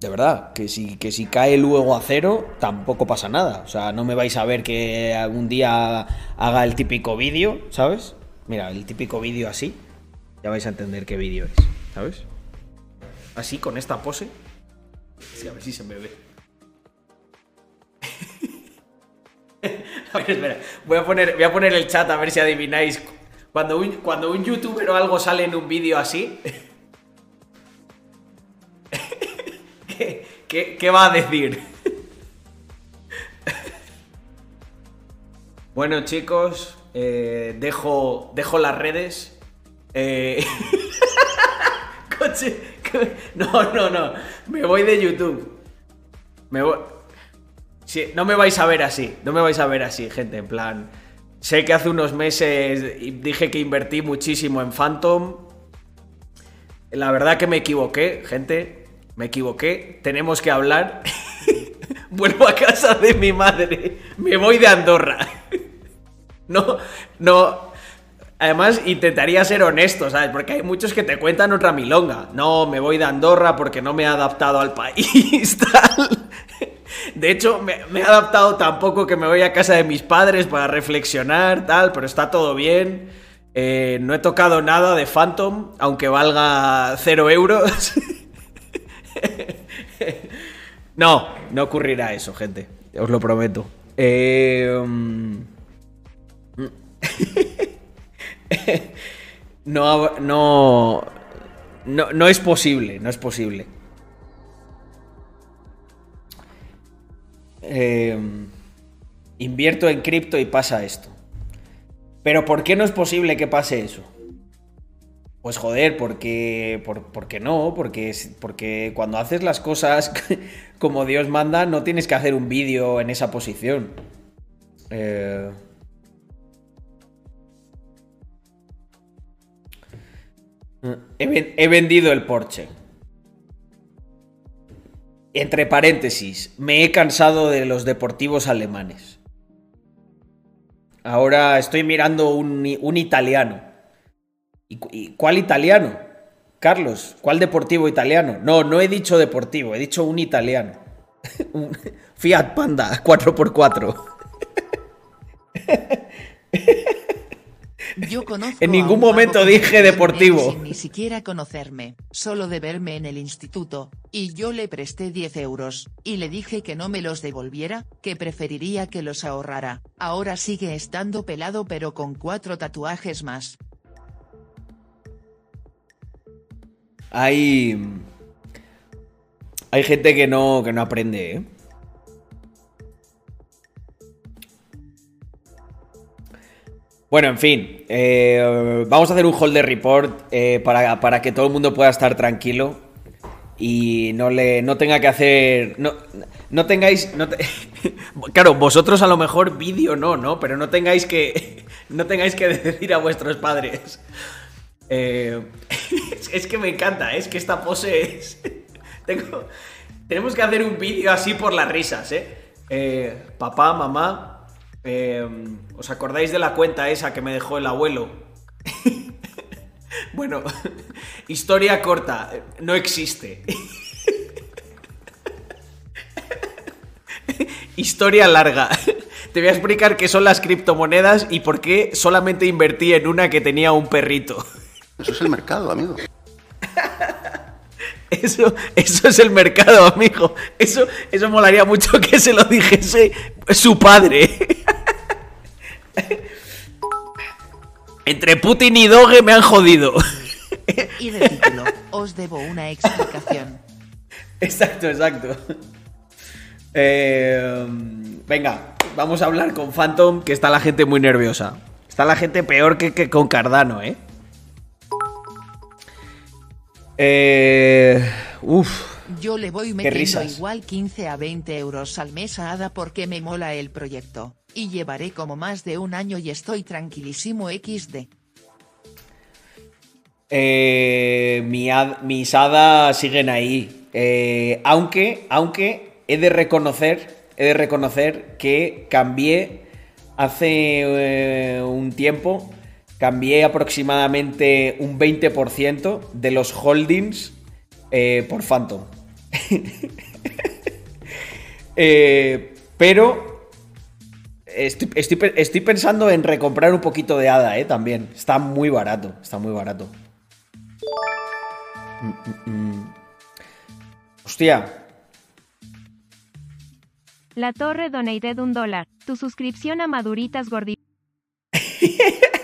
de verdad, que si, que si cae luego a cero, tampoco pasa nada. O sea, no me vais a ver que algún día haga el típico vídeo, ¿sabes? Mira, el típico vídeo así. Ya vais a entender qué vídeo es, ¿sabes? Así, con esta pose. Sí, a ver si se me ve. Voy a, poner, voy a poner el chat a ver si adivináis. Cuando un, cuando un youtuber o algo sale en un vídeo así. ¿qué, qué, qué va a decir? bueno, chicos, eh, dejo, dejo las redes. Eh, coche. No, no, no. Me voy de YouTube. Me voy. Sí, no me vais a ver así. No me vais a ver así, gente. En plan. Sé que hace unos meses dije que invertí muchísimo en Phantom. La verdad que me equivoqué, gente. Me equivoqué. Tenemos que hablar. Vuelvo a casa de mi madre. Me voy de Andorra. No, no. Además, intentaría ser honesto, ¿sabes? Porque hay muchos que te cuentan otra milonga. No, me voy de Andorra porque no me he adaptado al país, tal. De hecho, me, he adaptado tampoco que me voy a casa de mis padres para reflexionar, tal, pero está todo bien. Eh, no he tocado nada de Phantom, aunque valga cero euros. no, no ocurrirá eso, gente. Os lo prometo. Eh... no, no, no, no es posible, no es posible. Eh, invierto en cripto y pasa esto. Pero ¿por qué no es posible que pase eso? Pues joder, porque, por, porque no, porque, porque cuando haces las cosas como Dios manda, no tienes que hacer un vídeo en esa posición. Eh, he, vendido el Porsche. Entre paréntesis, me he cansado de los deportivos alemanes. Ahora estoy mirando un, un italiano. ¿Y, ¿Y cuál italiano? Carlos, ¿cuál deportivo italiano? No, no he dicho deportivo, he dicho un italiano. Fiat Panda 4x4. Yo conozco en ningún momento dije deportivo. Sin ni siquiera conocerme, solo de verme en el instituto, y yo le presté 10 euros, y le dije que no me los devolviera, que preferiría que los ahorrara. Ahora sigue estando pelado pero con cuatro tatuajes más. Hay. Hay gente que no, que no aprende, ¿eh? Bueno, en fin, eh, vamos a hacer un holder report eh, para, para, que todo el mundo pueda estar tranquilo y no le no tenga que hacer no, no tengáis no claro vosotros a lo mejor vídeo no no pero no tengáis que no tengáis que decir a vuestros padres. Eh, es, es, que me encanta es que esta pose es tengo, tenemos que hacer un vídeo así por las risas eh papá mamá eh, ¿Os acordáis de la cuenta esa que me dejó el abuelo? bueno, historia corta, no existe. historia larga. Te voy a explicar qué son las criptomonedas y por qué solamente invertí en una que tenía un perrito. Eso es el mercado, amigo. Eso, eso es el mercado, amigo. Eso, eso molaría mucho que se lo dijese su padre. Entre Putin y Doge me han jodido. Y de título, os debo una explicación. Exacto, exacto. Eh, venga, vamos a hablar con Phantom, que está la gente muy nerviosa. Está la gente peor que, que con Cardano, ¿eh? Eh, uf. Yo le voy metiendo igual 15 a 20 euros al mes a Ada porque me mola el proyecto, y llevaré como más de un año y estoy tranquilísimo XD. Eh, mi had- mis hadas siguen ahí. Eh, aunque, aunque he de reconocer, he de reconocer que cambié hace eh, un tiempo, cambié aproximadamente un 20% de los holdings eh, por Phantom. Eh, pero estoy, estoy estoy pensando en recomprar un poquito de hada, ¿eh? También. Está muy barato. Está muy barato. Mm, mm, mm. Hostia. La Torre donated un dólar. Tu suscripción a Maduritas Gordi.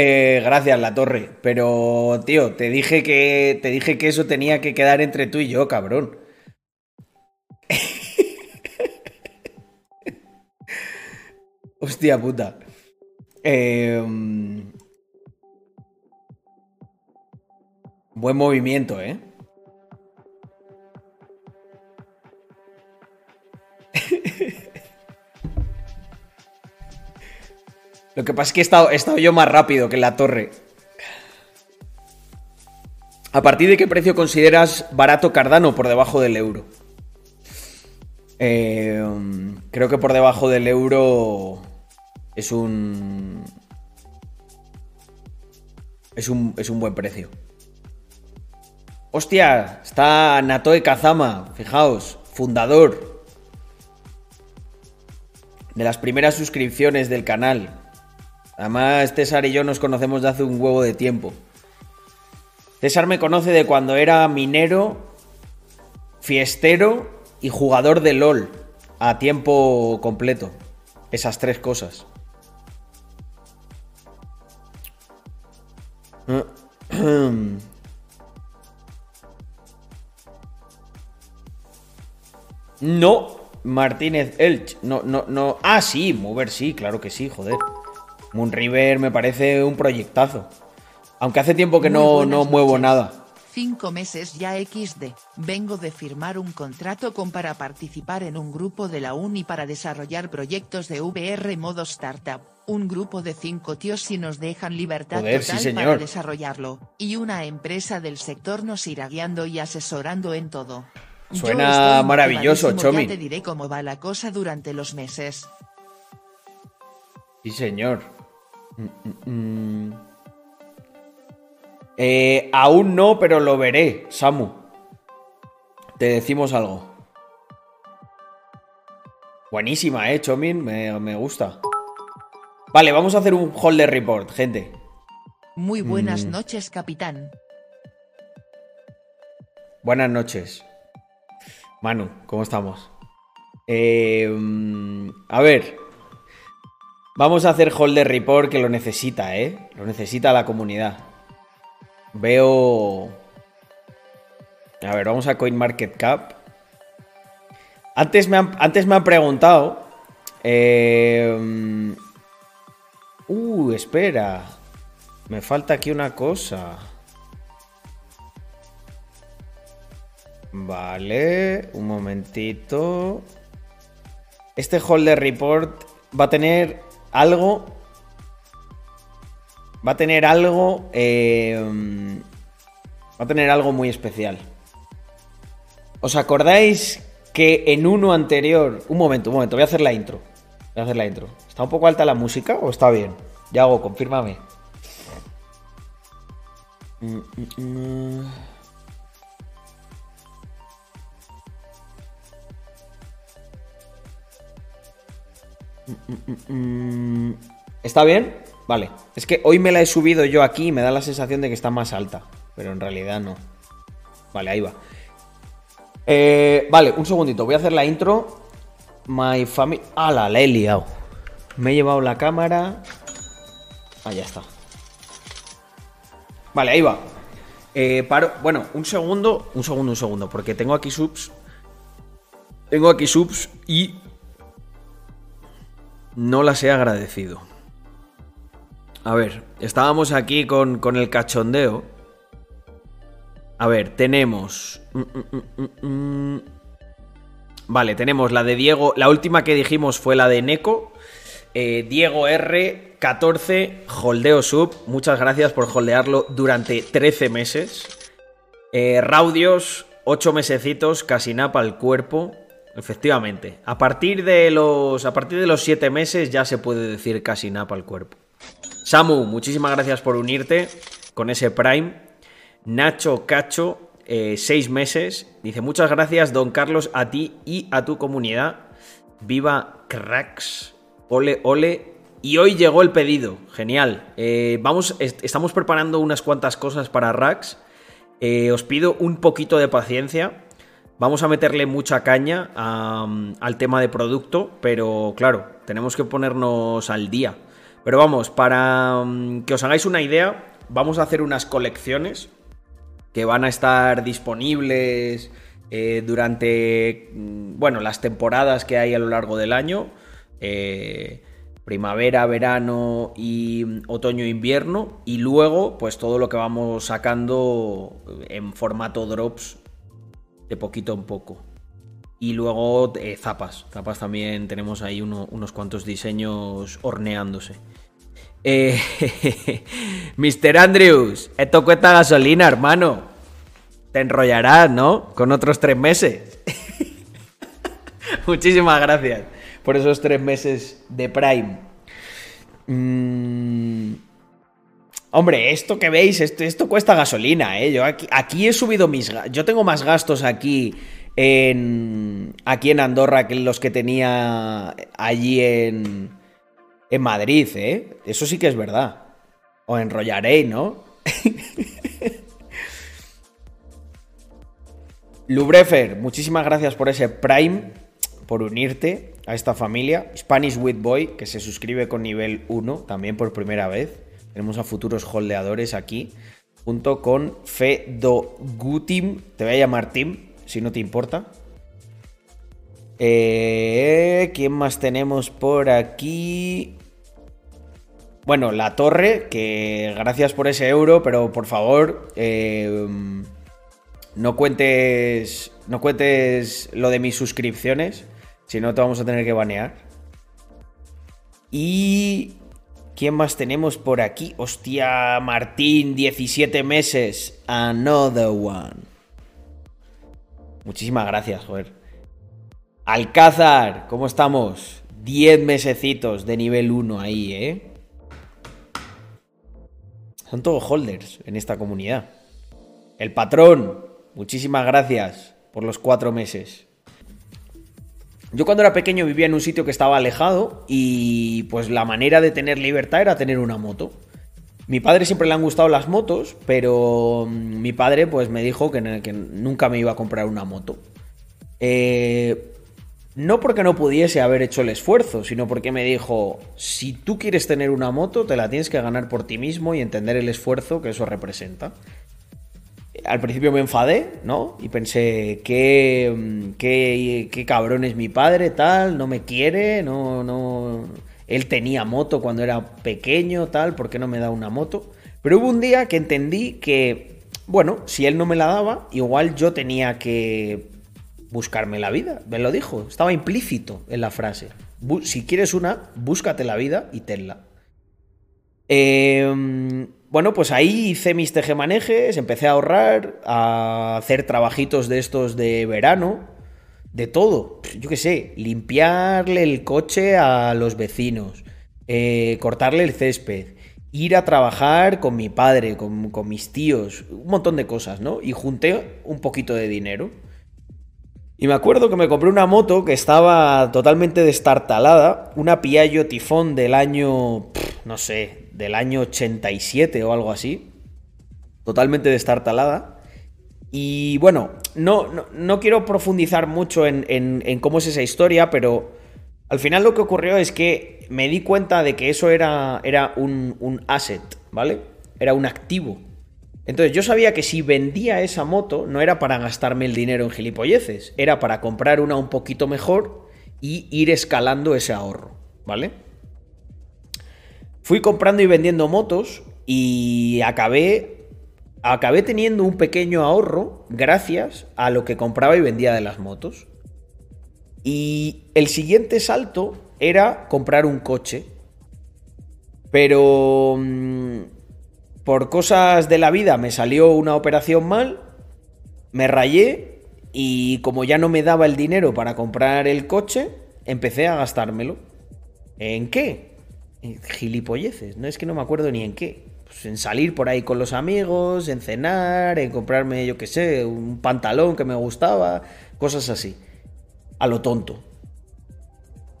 Eh, gracias, la torre. Pero, tío, te dije que. Te dije que eso tenía que quedar entre tú y yo, cabrón. Hostia puta. Mm, buen movimiento, ¿eh? Lo que pasa es que he estado, yo más rápido que la torre. ¿A partir de qué precio consideras barato Cardano por debajo del euro? Eh, creo que por debajo del euro es un. Es un, es un buen precio. Hostia, está Natoe Kazama, fijaos, fundador de las primeras suscripciones del canal. Además, César y yo nos conocemos de hace un huevo de tiempo. César me conoce de cuando era minero, fiestero y jugador de LOL a tiempo completo. Esas tres cosas. No, Martínez Elch. No, no, no. Ah, sí, Mover sí, claro que sí, joder. Moonriver me parece un proyectazo. Aunque hace tiempo que no, no muevo noches. nada. Cinco meses ya XD. Vengo de firmar un contrato con para participar en un grupo de la uni para desarrollar proyectos de VR modo startup. Un grupo de cinco tíos si nos dejan libertad Joder, total para desarrollarlo. Y una empresa del sector nos irá guiando y asesorando en todo. Suena maravilloso, Chomi. Ya te diré cómo va la cosa durante los meses. Sí, señor. Mm, mm, mm. Eh, aún no, pero lo veré, Samu. Te decimos algo. Buenísima, eh, Chomin. Me, me gusta. Vale, vamos a hacer un holder report, gente. Muy buenas Mm. noches, capitán. Buenas noches. Manu, ¿cómo estamos? Eh, a ver. Vamos a hacer holder report que lo necesita, ¿eh? Lo necesita la comunidad. Veo... A ver, vamos a CoinMarketCap. Antes me han, antes me han preguntado... mm, uh, espera. Me falta aquí una cosa. Vale, un momentito. Este holder report va a tener algo. Va a tener algo. eh, va a tener algo muy especial. ¿Os acordáis que en uno anterior. Un momento, un momento, voy a hacer la intro. Voy a hacer la intro. ¿Está un poco alta la música o está bien? Ya hago, confírmame. Mm, mm, mm. ¿Está bien? Vale. Es que hoy me la he subido yo aquí y me da la sensación de que está más alta. Pero en realidad no. Vale, ahí va. Eh, vale, un segundito. Voy a hacer la intro. My family. ¡Hala! La he liado. Me he llevado la cámara. Ah, ya está. Vale, ahí va. Eh. Bueno, un segundo. Un segundo, un segundo. Porque tengo aquí subs. Tengo aquí subs y no las he agradecido. A ver, estábamos aquí con, con el cachondeo. A ver, tenemos... mm, mm, mm. Vale, tenemos la de Diego. La última que dijimos fue la de Neko. Eh, Diego R, 14, holdeo sub. Muchas gracias por holdearlo durante 13 meses. Eh, Raudios, 8 mesecitos, casi napa al cuerpo. Efectivamente. A partir de los. A partir de los 7 meses ya se puede decir casi napa al cuerpo. Samu, muchísimas gracias por unirte con ese Prime. Nacho Cacho, 6 meses. Dice, muchas gracias, don Carlos, a ti y a tu comunidad. Viva cracks. Ole, ole. Y hoy llegó el pedido. Genial. Eh, vamos, est- estamos preparando unas cuantas cosas para Rax. Eh, os pido un poquito de paciencia. Vamos a meterle mucha caña al tema de producto, pero claro, tenemos que ponernos al día. Pero vamos, para que os hagáis una idea, vamos a hacer unas colecciones que van a estar disponibles eh, durante, mm, bueno, las temporadas que hay a lo largo del año. eh, primavera, verano y mm, otoño, invierno. Y luego, pues todo lo que vamos sacando en formato drops de poquito en poco. Y luego eh, zapas. Zapas también tenemos ahí uno- unos cuantos diseños horneándose. Eh, Mr. Andrews, esto cuesta gasolina, hermano. Te enrollarás, ¿no? Con otros tres meses. Muchísimas gracias por esos tres meses de Prime. Mm, Hombre, esto que veis, esto, esto cuesta gasolina, ¿eh? Yo aquí, aquí he subido mis... ga- Yo tengo más gastos aquí en... Aquí en Andorra que los que tenía allí en... En Madrid, ¿eh? Eso sí que es verdad. O enrollaré, ¿no? Lubrefer, muchísimas gracias por ese Prime, por unirte a esta familia. Spanish with Boy, que se suscribe con nivel 1, también por primera vez. Tenemos a futuros holdeadores aquí, junto con Fedo Gutim. Te voy a llamar Tim, si no te importa. Eh, ¿Quién más tenemos por aquí? Bueno, la torre, que gracias por ese euro, pero por favor, eh, no cuentes, no cuentes lo de mis suscripciones, si no te vamos a tener que banear. Y ¿quién más tenemos por aquí? Hostia, Martín, 17 meses, another one. Muchísimas gracias, joder. Alcázar, ¿cómo estamos? 10 mesecitos de nivel 1 ahí, ¿eh? Son todos holders en esta comunidad. El patrón, muchísimas gracias por los cuatro meses. Yo cuando era pequeño vivía en un sitio que estaba alejado y pues la manera de tener libertad era tener una moto. Mi padre siempre le han gustado las motos, pero mm, mi padre pues me dijo que, nunca me iba a comprar una moto. Eh, no porque no pudiese haber hecho el esfuerzo, sino porque me dijo, si tú quieres tener una moto, te la tienes que ganar por ti mismo y entender el esfuerzo que eso representa. Al principio me enfadé, ¿no? Y pensé, mm, qué, qué cabrón es mi padre, tal, no me quiere, no, no... Él tenía moto cuando era pequeño, tal, ¿por qué no me da una moto? Pero hubo un día que entendí que, bueno, si él no me la daba, igual yo tenía que buscarme la vida. Me lo dijo, estaba implícito en la frase. Si quieres una, búscate la vida y tenla. Eh, bueno, pues ahí hice mis tejemanejes, empecé a ahorrar, a hacer trabajitos de estos de verano, de todo. Yo qué sé, limpiarle el coche a los vecinos, eh, cortarle el césped, ir a trabajar con mi padre, con, mis tíos, un montón de cosas, ¿no? Y junté un poquito de dinero. Y me acuerdo que me compré una moto que estaba totalmente destartalada, una Piaggio Tifón del año, no sé, del año 87 o algo así, totalmente destartalada. Y bueno, no, no, no quiero profundizar mucho en, en- en cómo es esa historia, pero al final lo que ocurrió es que me di cuenta de que eso era, era un, un asset, ¿vale? Era un activo. Entonces yo sabía que si vendía esa moto no era para gastarme el dinero en gilipolleces, era para comprar una un poquito mejor y ir escalando ese ahorro, ¿vale? Fui comprando y vendiendo motos y acabé, acabé teniendo un pequeño ahorro gracias a lo que compraba y vendía de las motos. Y el siguiente salto era comprar un coche. Pero mm, por cosas de la vida me salió una operación mal, me rayé y como ya no me daba el dinero para comprar el coche, empecé a gastármelo. ¿En qué? En gilipolleces, no es que no me acuerdo ni en qué. Pues en salir por ahí con los amigos, en cenar, en comprarme, yo qué sé, un pantalón que me gustaba, cosas así. A lo tonto.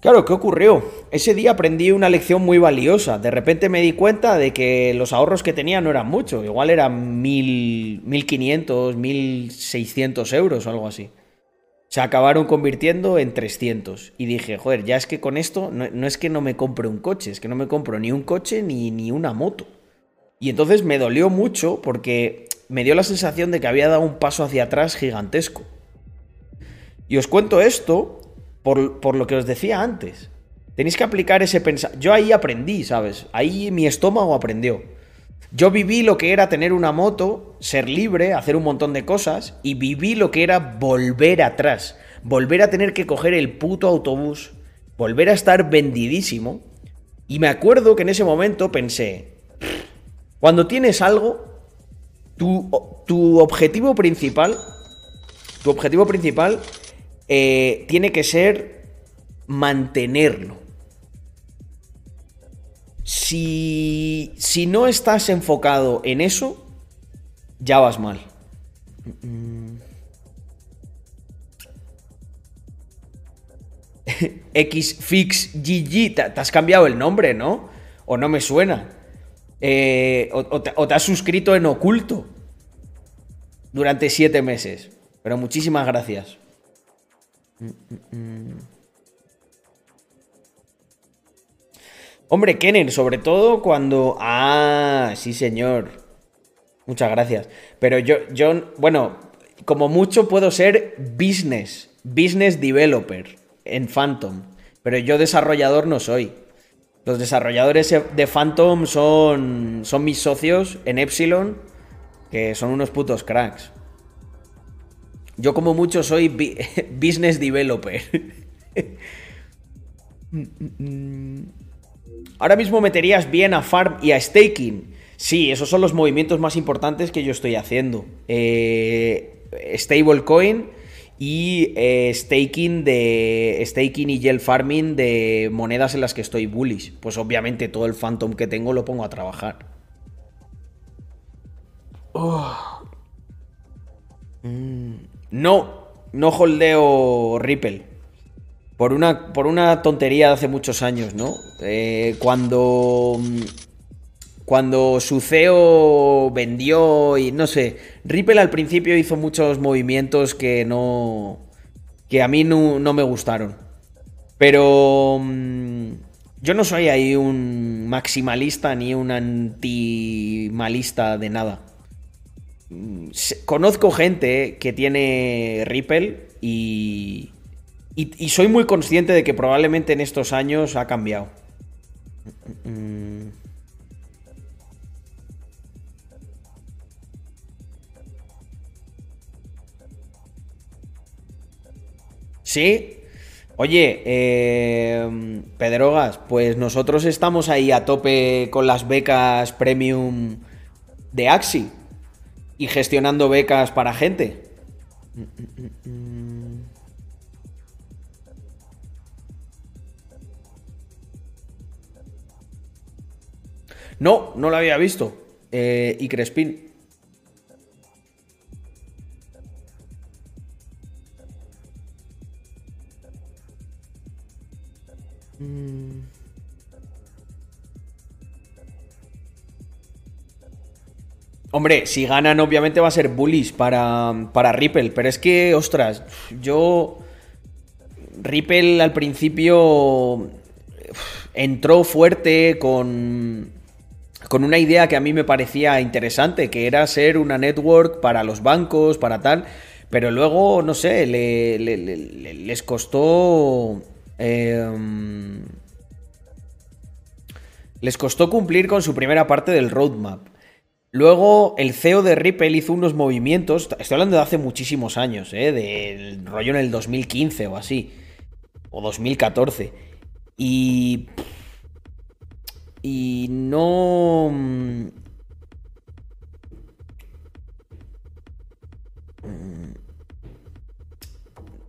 Claro, ¿qué ocurrió? Ese día aprendí una lección muy valiosa. De repente me di cuenta de que los ahorros que tenía no eran mucho. Igual eran mil, 1500, 1600 euros o algo así. Se acabaron convirtiendo en 300. Y dije, joder, ya es que con esto no, es que no me compre un coche, es que no me compro ni un coche ni, ni una moto. Y entonces me dolió mucho porque me dio la sensación de que había dado un paso hacia atrás gigantesco. Y os cuento esto por, lo que os decía antes. Tenéis que aplicar ese pensamiento. Yo ahí aprendí, ¿sabes? Ahí mi estómago aprendió. Yo viví lo que era tener una moto, ser libre, hacer un montón de cosas, y viví lo que era volver atrás. Volver a tener que coger el puto autobús, volver a estar vendidísimo. Y me acuerdo que en ese momento pensé, cuando tienes algo, tu, objetivo principal, tu objetivo principal eh, tiene que ser mantenerlo. Si, si no estás enfocado en eso, ya vas mal. Xfix GG, te, has cambiado el nombre, ¿no? O no me suena. Eh, o, te, has suscrito en oculto durante siete meses. Pero muchísimas gracias. Hombre, Kenner, sobre todo cuando... Ah, sí, señor. Muchas gracias. Pero yo, yo, bueno, como mucho puedo ser business, business developer en Phantom. Pero yo desarrollador no soy. Los desarrolladores de Phantom son, son mis socios en Epsilon, que son unos putos cracks. Yo como mucho soy business developer. Ahora mismo meterías bien a farm y a staking. Sí, esos son los movimientos más importantes que yo estoy haciendo. Eh, stablecoin y eh, staking de staking y gel farming de monedas en las que estoy bullish. Pues obviamente todo el phantom que tengo lo pongo a trabajar. Oh. Mm. No, no holdeo Ripple. Por una, por una tontería de hace muchos años, ¿no? Eh, cuando. Cuando su CEO vendió y no sé. Ripple al principio hizo muchos movimientos que no. que a mí no, no me gustaron. Pero. Mm, yo no soy ahí un maximalista ni un antimalista de nada. Conozco gente que tiene Ripple y, y, soy muy consciente de que probablemente en estos años ha cambiado. Sí. Oye, eh, Pedrogas, pues nosotros estamos ahí a tope con las becas premium de Axi y gestionando becas para gente. No, no lo había visto. Eh, y Crespin. Mm. Hombre, si ganan, obviamente va a ser bullish para, para Ripple. Pero es que, ostras, yo. Ripple al principio entró fuerte con, con una idea que a mí me parecía interesante, que era ser una network para los bancos, para tal, pero luego, no sé, les costó... Em, les costó cumplir con su primera parte del roadmap. Luego el CEO de Ripple hizo unos movimientos, estoy hablando de hace muchísimos años, ¿eh? del rollo en el 2015 o así, o 2014. Y... Y no...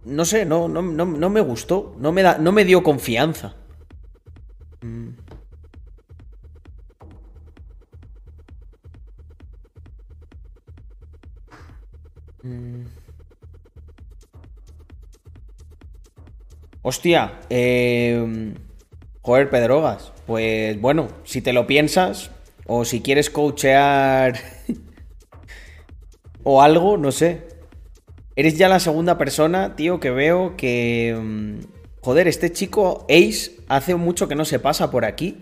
No sé, no, no, no, me gustó, no me, da, no me dio confianza. Mm. Mm. Hostia, eh, joder, Pedrogas. Pues bueno, si te lo piensas, o si quieres coachear o algo, no sé. Eres ya la segunda persona, tío, que veo que... mm, Joder, este chico Ace hace mucho que no se pasa por aquí,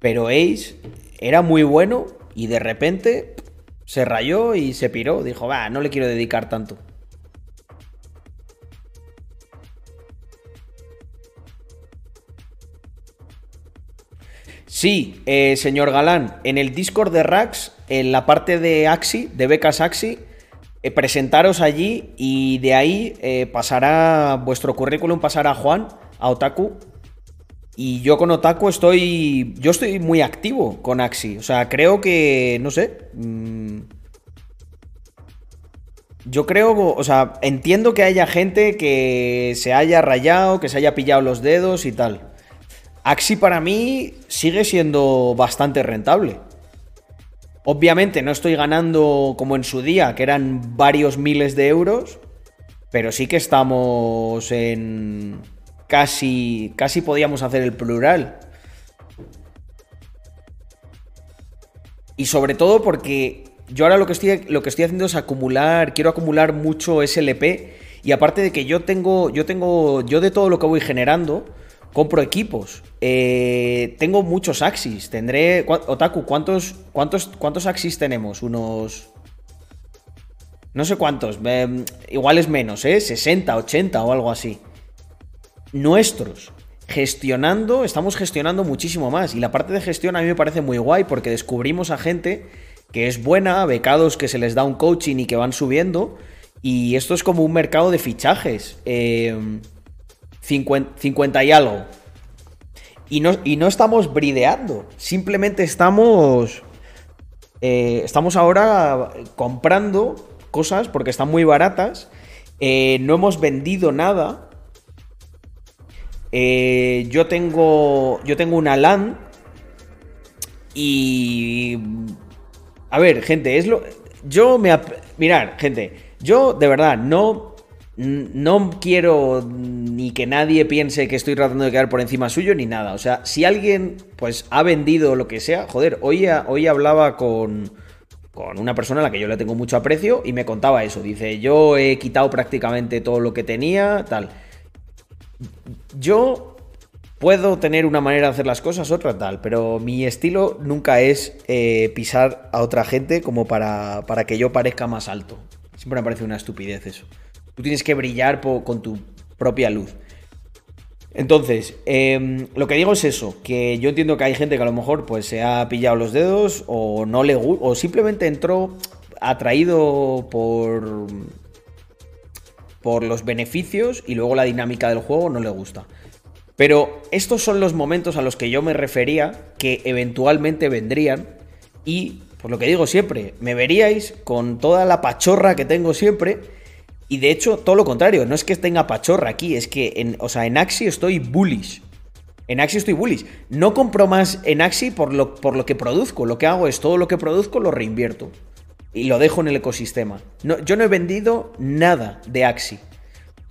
pero Ace era muy bueno y de repente se rayó y se piró. Dijo, va, no le quiero dedicar tanto. Sí, eh, señor Galán, en el Discord de Rax, en la parte de Axi, de becas Axi, eh, presentaros allí y de ahí eh, pasará vuestro currículum pasará a Juan, a Otaku. Y yo con Otaku estoy. Yo estoy muy activo con Axi. O sea, creo que. No sé. mm, yo creo. O sea, entiendo que haya gente que se haya rayado, que se haya pillado los dedos y tal. Axi para mí sigue siendo bastante rentable. Obviamente no estoy ganando como en su día, que eran varios miles de euros, pero sí que estamos en casi casi podíamos hacer el plural. Y sobre todo porque yo ahora lo que estoy lo que estoy haciendo es acumular, quiero acumular mucho SLP y aparte de que yo tengo yo tengo yo de todo lo que voy generando compro equipos. Eh, tengo muchos Axis. Tendré. ¿cuá- Otaku, ¿cuántos, cuántos, ¿cuántos Axis tenemos? Unos. No sé cuántos. eh, igual es menos, ¿eh? 60, 80 o algo así. Nuestros. Gestionando, estamos gestionando muchísimo más. Y la parte de gestión a mí me parece muy guay porque descubrimos a gente que es buena, becados que se les da un coaching y que van subiendo. Y esto es como un mercado de fichajes. Eh, 50, 50 y algo. Y no, y no estamos brideando. Simplemente estamos. eh, estamos ahora comprando cosas porque están muy baratas. eh, no hemos vendido nada. Eh, yo tengo. Yo tengo una LAN. Y. A ver, gente, es lo. Yo me. Mirar, gente. Yo de verdad no. No quiero ni que nadie piense que estoy tratando de quedar por encima suyo ni nada. O sea, si alguien pues ha vendido lo que sea, joder, hoy, hoy hablaba con, con una persona a la que yo le tengo mucho aprecio y me contaba eso. Dice, yo he quitado prácticamente todo lo que tenía, tal. Yo puedo tener una manera de hacer las cosas, otra tal, pero mi estilo nunca es eh, pisar a otra gente como para, para que yo parezca más alto. Siempre me parece una estupidez eso. Tú tienes que brillar con tu propia luz. Entonces, em, lo que digo es eso, que yo entiendo que hay gente que a lo mejor pues se ha pillado los dedos o no le o simplemente entró atraído por por los beneficios y luego la dinámica del juego no le gusta. Pero estos son los momentos a los que yo me refería que eventualmente vendrían y, por lo que digo siempre, me veríais con toda la pachorra que tengo siempre y de hecho todo lo contrario, no es que tenga pachorra aquí, es que en, o sea, en Axi estoy bullish. En Axi estoy bullish. No compro más en Axi por lo, por lo que produzco. Lo que hago es todo lo que produzco lo reinvierto. Y lo dejo en el ecosistema. No, yo no he vendido nada de Axi.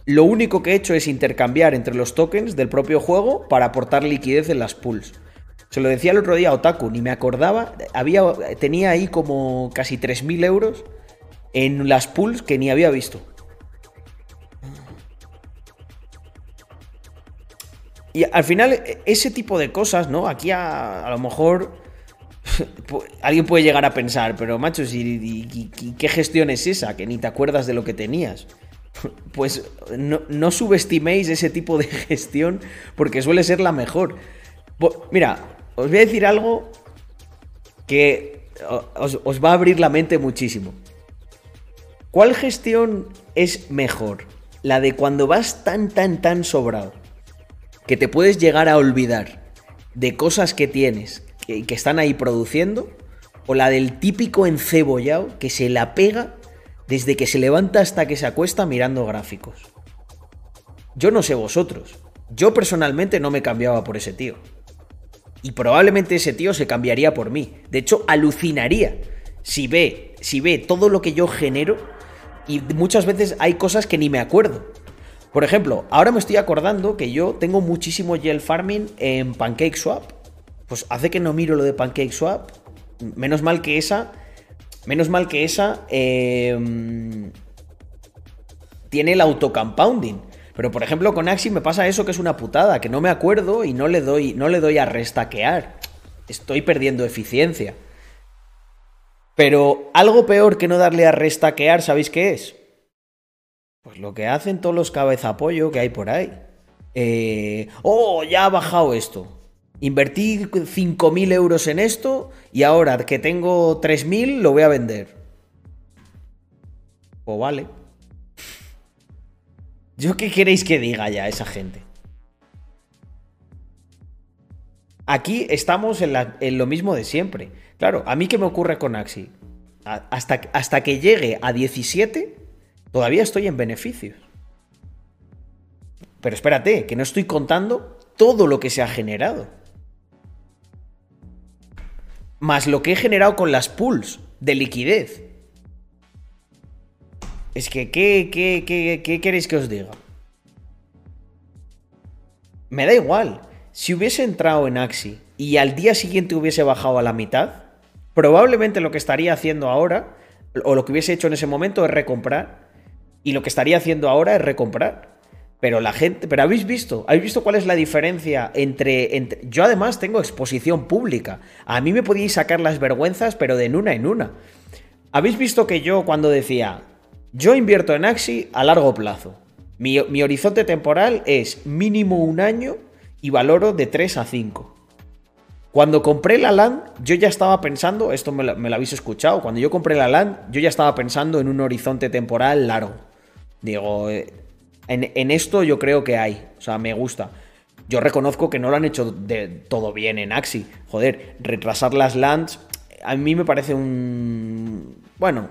Lo único que he hecho es intercambiar entre los tokens del propio juego para aportar liquidez en las pools. Se lo decía el otro día a Otaku, ni me acordaba. Había, tenía ahí como casi 3.000 euros en las pools que ni había visto. Y al final, e- ese tipo de cosas, ¿no? Aquí a, a lo mejor alguien puede llegar a pensar, pero macho, y- ¿qué gestión es esa? Que ni te acuerdas de lo que tenías. Pues no, no subestiméis ese tipo de gestión porque suele ser la mejor. Mira, os voy a decir algo que os va a abrir la mente muchísimo. ¿Cuál gestión es mejor? La de cuando vas tan, tan, tan sobrado que te puedes llegar a olvidar de cosas que tienes que, que están ahí produciendo, o la del típico encebollado que se la pega desde que se levanta hasta que se acuesta mirando gráficos. Yo no sé vosotros, yo personalmente no me cambiaba por ese tío. Y probablemente ese tío se cambiaría por mí. De hecho, alucinaría si ve, si ve todo lo que yo genero y muchas veces hay cosas que ni me acuerdo. Por ejemplo, ahora me estoy acordando que yo tengo muchísimo gel farming en PancakeSwap. Pues hace que no miro lo de PancakeSwap. Menos mal que esa. Menos mal que esa. eh, tiene el autocompounding. Pero por ejemplo, con Axi me pasa eso que es una putada, que no me acuerdo y no le doy, no le doy a restaquear. Estoy perdiendo eficiencia. Pero algo peor que no darle a restaquear, ¿sabéis qué es? Pues lo que hacen todos los cabezapollo que hay por ahí. Eh, oh, ya ha bajado esto. Invertí 5.000 euros en esto y ahora que tengo 3.000 lo voy a vender. Pues vale. ¿Yo qué queréis que diga ya esa gente? Aquí estamos en, lo mismo de siempre. Claro, a mí qué me ocurre con Axi. Hasta que llegue a 17, todavía estoy en beneficios. Pero espérate, que no estoy contando todo lo que se ha generado. Más lo que he generado con las pools de liquidez. Es que, ¿qué, qué, qué, qué queréis que os diga? Me da igual. Si hubiese entrado en Axi y al día siguiente hubiese bajado a la mitad, probablemente lo que estaría haciendo ahora, o lo que hubiese hecho en ese momento es recomprar, y lo que estaría haciendo ahora es recomprar. Pero la gente, pero habéis visto, habéis visto cuál es la diferencia entre, yo además tengo exposición pública. A mí me podíais sacar las vergüenzas, pero de en una en una. Habéis visto que yo cuando decía, yo invierto en Axi a largo plazo. Mi, mi horizonte temporal es mínimo un año y valoro de 3 a 5. Cuando compré la LAN, yo ya estaba pensando, esto me lo, me lo habéis escuchado, cuando yo compré la LAN, yo ya estaba pensando en un horizonte temporal largo. Digo, eh, en, esto yo creo que hay, o sea, me gusta. Yo reconozco que no lo han hecho de todo bien en Axi. Joder, retrasar las LANs, a mí me parece un... Bueno,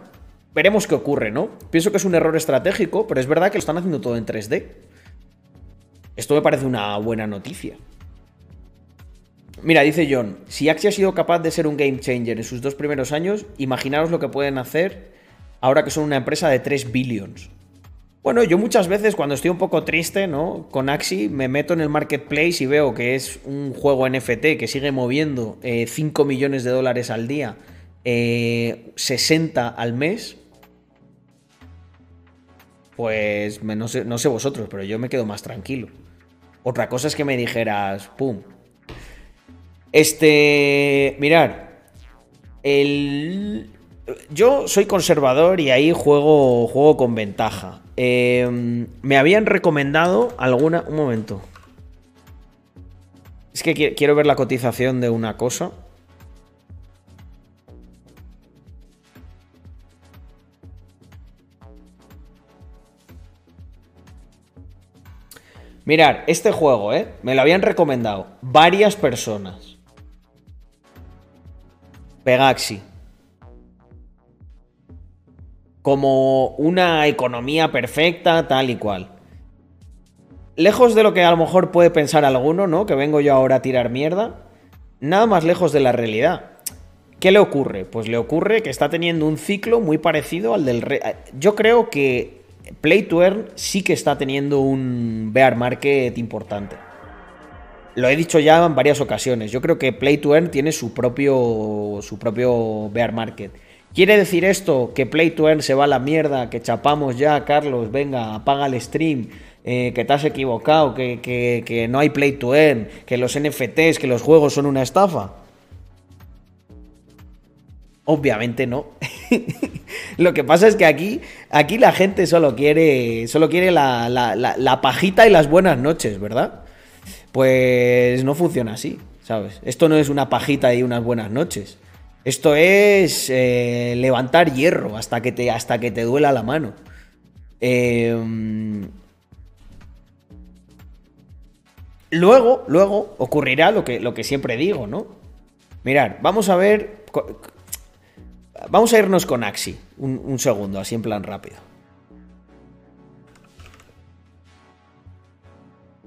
veremos qué ocurre, ¿no? Pienso que es un error estratégico, pero es verdad que lo están haciendo todo en 3D. Esto me parece una buena noticia. Mira, dice John, si Axie ha sido capaz de ser un game changer en sus dos primeros años, imaginaros lo que pueden hacer ahora que son una empresa de 3 billions. Bueno, yo muchas veces cuando estoy un poco triste, ¿no? Con Axi me meto en el marketplace y veo que es un juego NFT que sigue moviendo eh, 5 millones de dólares al día, eh, 60 al mes. Pues no, sé, no sé vosotros, pero yo me quedo más tranquilo. Otra cosa es que me dijeras, pum. Este, mirar, el, yo soy conservador y ahí juego, juego con ventaja. Eh, me habían recomendado alguna. Un momento. Es que qui- quiero ver la cotización de una cosa. Mirar, este juego, ¿eh? Me lo habían recomendado varias personas. Pegaxi. Como una economía perfecta, tal y cual. Lejos de lo que a lo mejor puede pensar alguno, ¿no? Que vengo yo ahora a tirar mierda. Nada más lejos de la realidad. ¿Qué le ocurre? Pues le ocurre que está teniendo un ciclo muy parecido al del... re- Yo creo que Play to Earn sí que está teniendo un bear market importante. Lo he dicho ya en varias ocasiones. Yo creo que Play to Earn tiene su propio, su propio bear market. ¿Quiere decir esto que Play to Earn se va a la mierda? Que chapamos ya, Carlos, venga, apaga el stream, eh, que te has equivocado, que, que- no hay Play to Earn, que los NFTs, que los juegos son una estafa. Obviamente no. Lo que pasa es que aquí, aquí la gente solo quiere, solo quiere la- la- la pajita y las buenas noches, ¿verdad? Pues no funciona así, ¿sabes? Esto no es una pajita y unas buenas noches. Esto es eh, levantar hierro hasta que te, hasta que te duela la mano. Eh, luego, luego ocurrirá lo que, lo que siempre digo, ¿no? Mirad, vamos a ver. Vamos a irnos con Axi. Un, un segundo, así en plan rápido.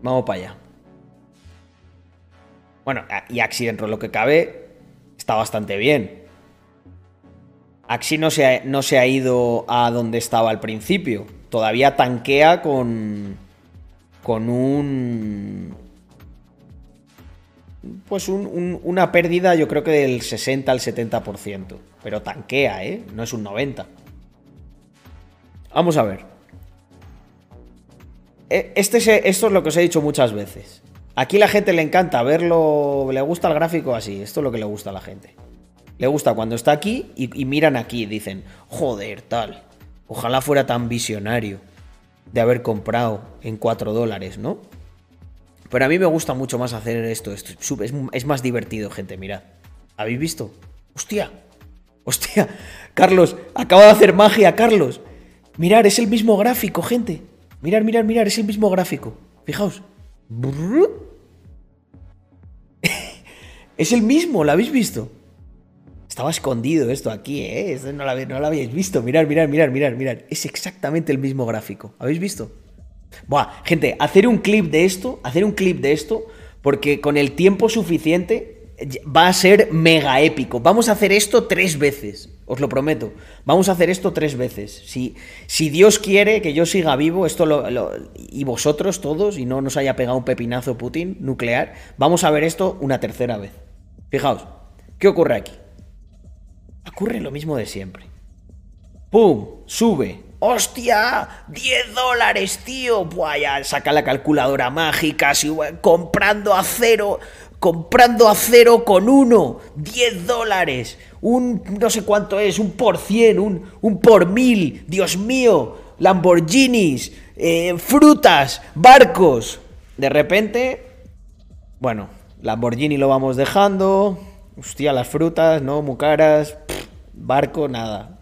Vamos para allá. Bueno, y Axi dentro de lo que cabe está bastante bien. Axi no se, ha, no se ha ido a donde estaba al principio. Todavía tanquea con, con un... Pues un- un- una pérdida yo creo que del 60 al 70%. Pero tanquea, ¿eh? No es un 90. Vamos a ver. E- Este es, esto es lo que os he dicho muchas veces. Aquí la gente le encanta verlo, le gusta el gráfico así. Esto es lo que le gusta a la gente. Le gusta cuando está aquí y, miran aquí dicen, joder, tal. Ojalá fuera tan visionario de haber comprado en 4 dólares, ¿no? Pero a mí me gusta mucho más hacer esto. esto es más divertido, gente, mirad. ¿Habéis visto? ¡Hostia! ¡Hostia! Carlos, acaba de hacer magia, Carlos. Mirar, es el mismo gráfico, gente. Mirar, mirar, mirar, es el mismo gráfico. Fijaos. Es el mismo, ¿lo habéis visto? Estaba escondido esto aquí, ¿eh? No, lo, habéis- visto. Mirar, mirar, mirar, mirar, mirar. Es exactamente el mismo gráfico. ¿Habéis visto? Buah, gente, hacer un clip de esto, hacer un clip de esto, porque con el tiempo suficiente va a ser mega épico. Vamos a hacer esto tres veces, os lo prometo. Vamos a hacer esto tres veces. Si, si Dios quiere que yo siga vivo, esto lo, y vosotros todos, y no nos haya pegado un pepinazo Putin nuclear, vamos a ver esto una tercera vez. Fijaos, ¿qué ocurre aquí? Ocurre lo mismo de siempre. ¡Pum! Sube. ¡Hostia! ¡10 dólares, tío! Buah, ya saca la calculadora mágica, buah, comprando a cero, comprando a cero con uno, 10 dólares, un no sé cuánto es, un por cien, un, un por mil, Dios mío, Lamborghinis, eh, frutas, barcos. De repente, bueno, Lamborghini lo vamos dejando, hostia, las frutas, no, muy caras, barco, nada.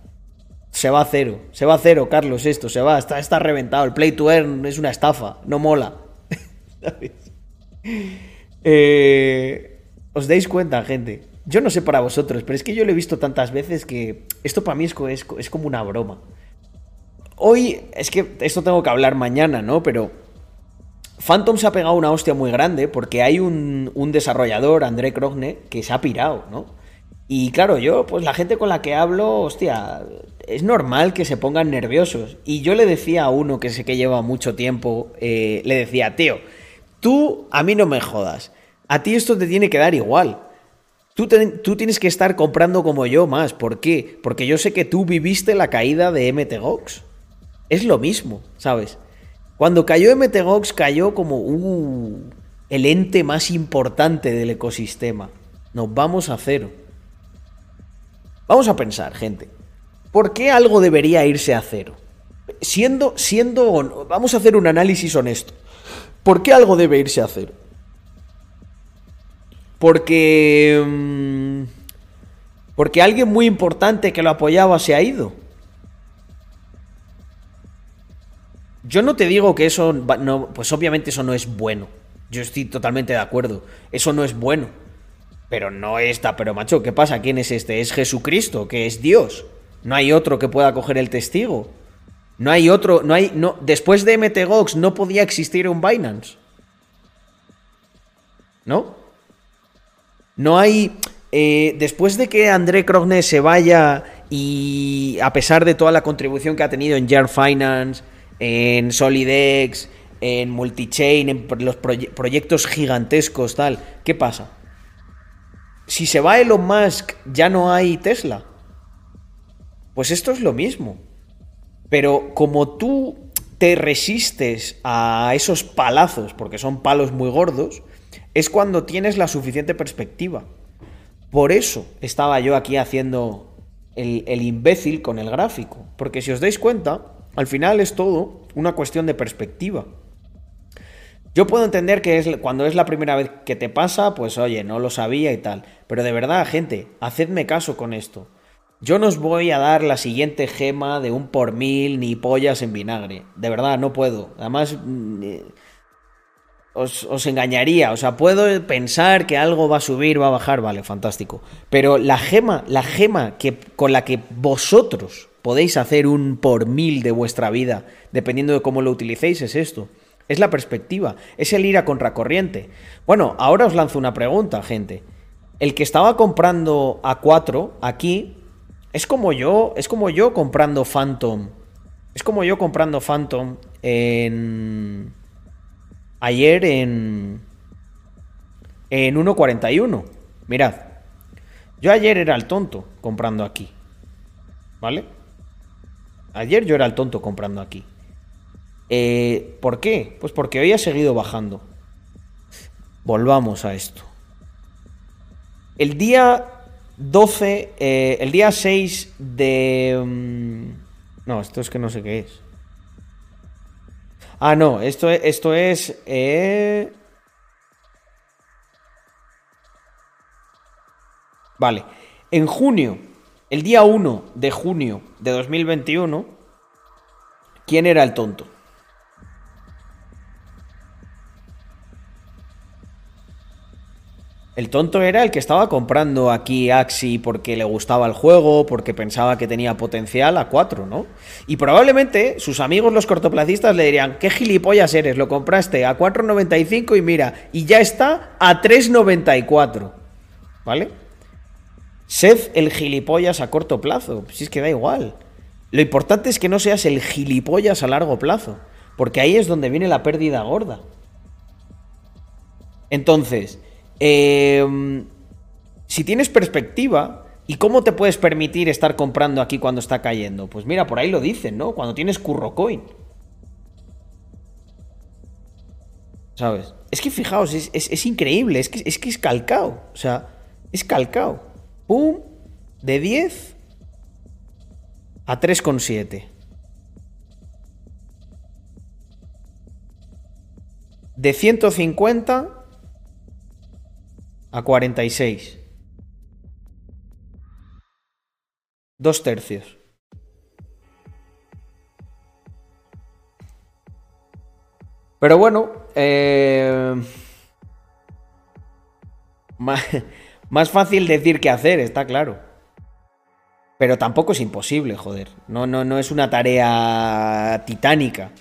Se va a cero, se va a cero, Carlos, esto, se va, está, está reventado. El play to earn es una estafa, no mola. ¿Sabes? Eh, ¿Os dais cuenta, gente? Yo no sé para vosotros, pero es que yo lo he visto tantas veces que esto para mí es, co- es co- es como una broma. Hoy, es que esto tengo que hablar mañana, ¿no? Pero Phantom se ha pegado una hostia muy grande porque hay un, un desarrollador, André Krogne, que se ha pirado, ¿no? Y claro, yo, pues la gente con la que hablo, hostia, es normal que se pongan nerviosos. Y yo le decía a uno que sé que lleva mucho tiempo, eh, le decía, tío, tú a mí no me jodas. A ti esto te tiene que dar igual. Tú, tienes que estar comprando como yo más. ¿Por qué? Porque yo sé que tú viviste la caída de MTGOX. Es lo mismo, ¿sabes? Cuando cayó MTGOX cayó como uh, el ente más importante del ecosistema. Nos vamos a cero. Vamos a pensar, gente. ¿Por qué algo debería irse a cero? Siendo, siendo, vamos a hacer un análisis honesto. ¿Por qué algo debe irse a cero? Porque, mm, porque alguien muy importante que lo apoyaba se ha ido. Yo no te digo que eso, no, pues obviamente eso no es bueno. Yo estoy totalmente de acuerdo. Eso no es bueno. Pero no está, pero macho, ¿qué pasa? ¿Quién es este? Es Jesucristo, que es Dios. No hay otro que pueda coger el testigo. No hay otro, no hay, no, después de MTGOX no podía existir un Binance. ¿No? No hay, eh, después de que André Krogne se vaya y a pesar de toda la contribución que ha tenido en Jar Finance, en Solidex, en Multichain, en los proye- proyectos gigantescos, tal, ¿qué pasa? Si se va Elon Musk, ya no hay Tesla. Pues esto es lo mismo. Pero como tú te resistes a esos palazos, porque son palos muy gordos, es cuando tienes la suficiente perspectiva. Por eso estaba yo aquí haciendo el, imbécil con el gráfico. Porque si os dais cuenta, al final es todo una cuestión de perspectiva. Yo puedo entender que es cuando es la primera vez que te pasa, pues oye, no lo sabía y tal. Pero de verdad, gente, hacedme caso con esto. Yo no os voy a dar la siguiente gema de un por mil ni pollas en vinagre. De verdad, no puedo. Además, mm, eh, os, engañaría. O sea, puedo pensar que algo va a subir, va a bajar, vale, fantástico. Pero la gema, la gema que, con la que vosotros podéis hacer un por mil de vuestra vida, dependiendo de cómo lo utilicéis, es esto. Es la perspectiva, es el ir a contracorriente. Bueno, ahora os lanzo una pregunta, gente. El que estaba comprando a 4 aquí es como yo, es como yo comprando Phantom. Es como yo comprando Phantom en ayer en, en 1.41. Mirad, yo ayer era el tonto comprando aquí. ¿Vale? Ayer yo era el tonto comprando aquí. Eh, ¿Por qué? Pues porque hoy ha seguido bajando. Volvamos a esto. El día 12, eh, el día 6 de... mm, no, esto es que no sé qué es. Ah, no, esto, es- esto es... eh, Vale. En junio, el día 1 de junio de 2021, ¿quién era el tonto? El tonto era el que estaba comprando aquí Axi porque le gustaba el juego, porque pensaba que tenía potencial a 4, ¿no? Y probablemente sus amigos los cortoplacistas le dirían, ¿qué gilipollas eres? Lo compraste a 4.95 y mira, y ya está a 3.94, ¿vale? Sed el gilipollas a corto plazo, si es que da igual. Lo importante es que no seas el gilipollas a largo plazo, porque ahí es donde viene la pérdida gorda. Entonces, eh, si tienes perspectiva, ¿y cómo te puedes permitir estar comprando aquí cuando está cayendo? Pues mira, por ahí lo dicen, ¿no? Cuando tienes currocoin. ¿Sabes? Es que fijaos, es increíble, es que, es que es calcao. O sea, es calcao. ¡Pum! De 10 a 3,7. De 150 a 46. Dos tercios. Pero bueno, eh, más fácil decir que hacer, está claro. Pero tampoco es imposible, joder. No, no, no es una tarea titánica.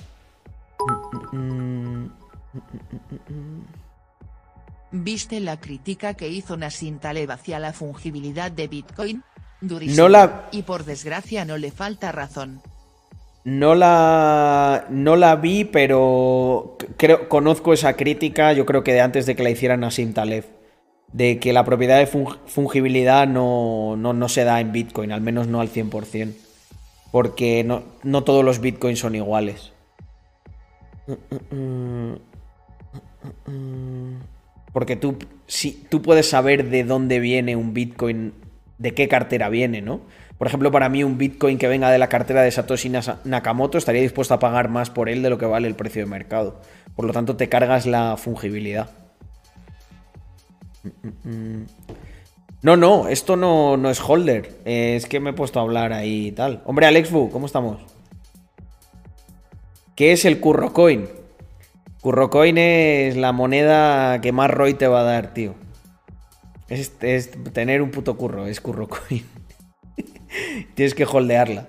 ¿Viste la crítica que hizo Nassim Taleb hacia la fungibilidad de Bitcoin? Durísimo. No la- Y por desgracia no le falta razón. No la, no la vi, pero creo, conozco esa crítica, yo creo que de antes de que la hicieran Nassim Taleb, de que la propiedad de fung- fungibilidad no, no, no se da en Bitcoin, al menos no al 100%, porque no, no todos los Bitcoins son iguales. Porque tú, si, tú puedes saber de dónde viene un Bitcoin, de qué cartera viene, ¿no? Por ejemplo, para mí un Bitcoin que venga de la cartera de Satoshi Nakamoto estaría dispuesto a pagar más por él de lo que vale el precio de mercado. Por lo tanto, te cargas la fungibilidad. No, no, esto no, no es holder. Eh, es que me he puesto a hablar ahí y tal. Hombre, Alexbu, ¿cómo estamos? ¿Qué es el Currocoin? Currocoin es la moneda que más ROI te va a dar, tío. Es, es tener un puto curro, es Currocoin. Tienes que holdearla.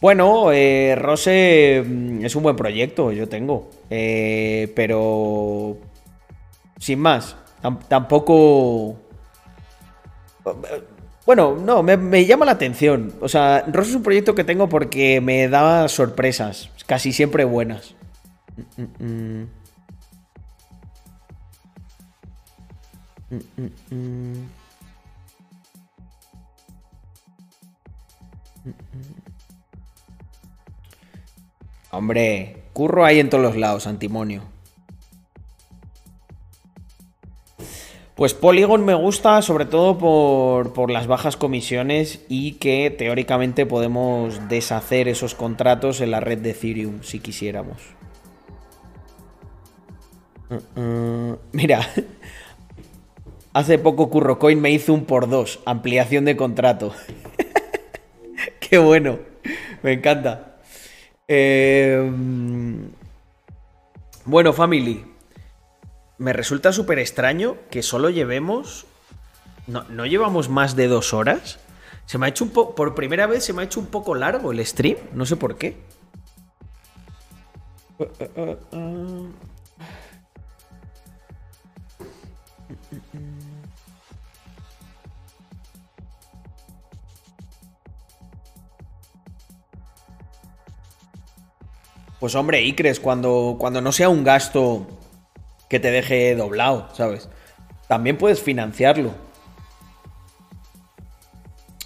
Bueno, eh, Rose mm, es un buen proyecto, yo tengo. Eh, pero. Sin más. tam- tampoco. Bueno, no, me, llama la atención. O sea, Rose es un proyecto que tengo porque me da sorpresas, casi siempre buenas. Hombre, curro ahí en todos los lados, antimonio. Pues Polygon me gusta sobre todo por, por las bajas comisiones y que teóricamente podemos deshacer esos contratos en la red de Ethereum si quisiéramos. Uh, uh, mira, hace poco CurroCoin me hizo un por dos, ampliación de contrato. Qué bueno, me encanta. Eh, bueno, family. Me resulta súper extraño que solo llevemos. No, no llevamos más de dos horas. Se me ha hecho un poco. Por primera vez se me ha hecho un poco largo el stream. No sé por qué. Pues hombre, Icres, cuando, cuando no sea un gasto que te deje doblado, ¿sabes? También puedes financiarlo.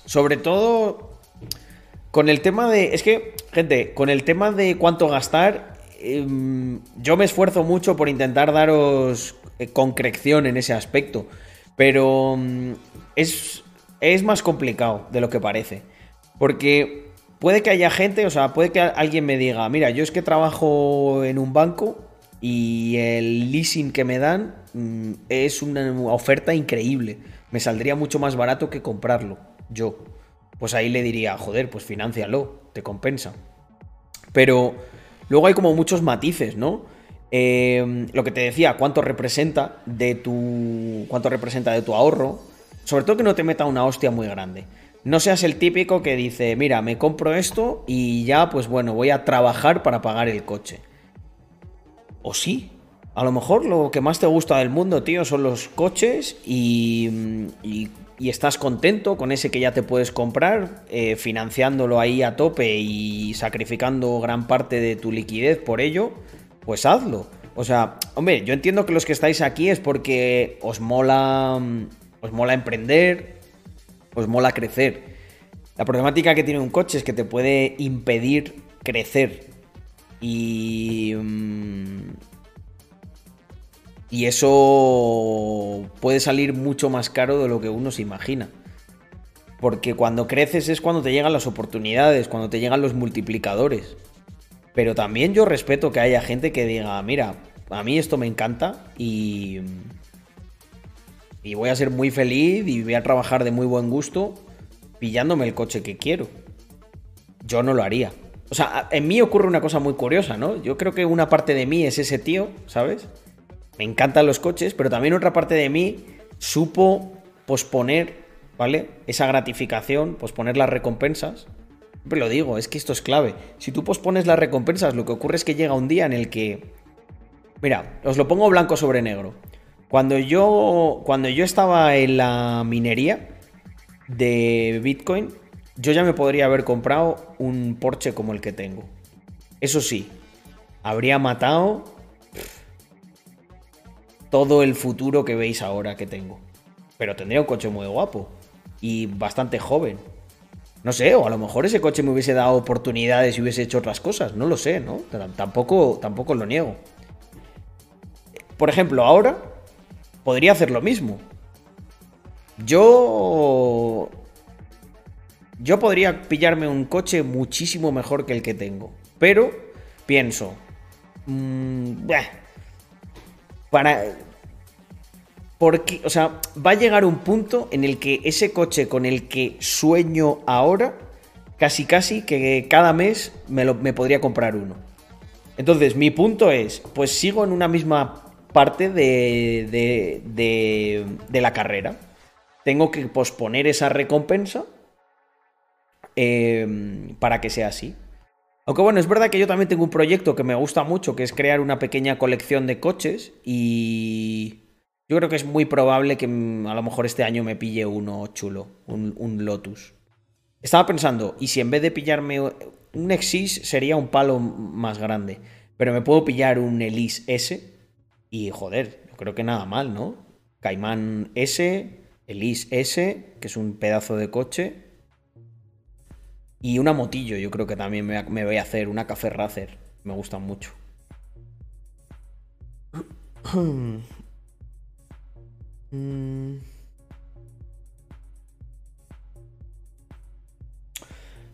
Sobre todo con el tema de... Es que, gente, con el tema de cuánto gastar, em, yo me esfuerzo mucho por intentar daros eh, concreción en ese aspecto. Pero mm, es, es más complicado de lo que parece. Porque puede que haya gente, o sea, puede que alguien me diga, mira, yo es que trabajo en un banco y el leasing que me dan mm, es una oferta increíble. Me saldría mucho más barato que comprarlo, yo. Pues ahí le diría, joder, pues financialo, te compensa. Pero luego hay como muchos matices, ¿no? Eh, lo que te decía, cuánto representa de tu. cuánto representa de tu ahorro. Sobre todo que no te meta una hostia muy grande. No seas el típico que dice, mira, me compro esto y ya, pues bueno, voy a trabajar para pagar el coche. O sí. A lo mejor lo que más te gusta del mundo, tío, son los coches y, y, estás contento con ese que ya te puedes comprar, eh, financiándolo ahí a tope y sacrificando gran parte de tu liquidez por ello, pues hazlo. O sea, hombre, yo entiendo que los que estáis aquí es porque os mola, os mola emprender, os mola crecer. La problemática que tiene un coche es que te puede impedir crecer y. Mm, y eso puede salir mucho más caro de lo que uno se imagina. Porque cuando creces es cuando te llegan las oportunidades, cuando te llegan los multiplicadores. Pero también yo respeto que haya gente que diga, mira, a mí esto me encanta y. Y voy a ser muy feliz y voy a trabajar de muy buen gusto pillándome el coche que quiero. Yo no lo haría. O sea, en mí ocurre una cosa muy curiosa, ¿no? Yo creo que una parte de mí es ese tío, ¿sabes? Me encantan los coches, pero también otra parte de mí supo posponer, ¿vale? Esa gratificación, posponer las recompensas. Siempre lo digo, es que esto es clave. Si tú pospones las recompensas, lo que ocurre es que llega un día en el que... Mira, os lo pongo blanco sobre negro. Cuando yo, cuando yo estaba en la minería de Bitcoin, yo ya me podría haber comprado un Porsche como el que tengo. Eso sí, habría matado todo el futuro que veis ahora que tengo. Pero tendría un coche muy guapo y bastante joven. No sé, o a lo mejor ese coche me hubiese dado oportunidades y hubiese hecho otras cosas, no lo sé, ¿no? Tampoco, tampoco lo niego. Por ejemplo, ahora podría hacer lo mismo. Yo yo podría pillarme un coche muchísimo mejor que el que tengo. Pero pienso. Mmm, para. Porque, o sea, va a llegar un punto en el que ese coche con el que sueño ahora, casi casi que cada mes me, lo, me podría comprar uno. Entonces, mi punto es, pues sigo en una misma parte de, de, de, de la carrera. Tengo que posponer esa recompensa Em, para que sea así. Aunque bueno, es verdad que yo también tengo un proyecto que me gusta mucho, que es crear una pequeña colección de coches y yo creo que es muy probable que mm, a lo mejor este año me pille uno chulo, un, Lotus. Estaba pensando, ¿y si en vez de pillarme un Exis sería un palo más grande? Pero me puedo pillar un Elise S y joder, yo creo que nada mal, ¿no? Caimán S, Elise S, que es un pedazo de coche, y una motillo, yo creo que también me, voy a hacer, una café racer. Me gustan mucho.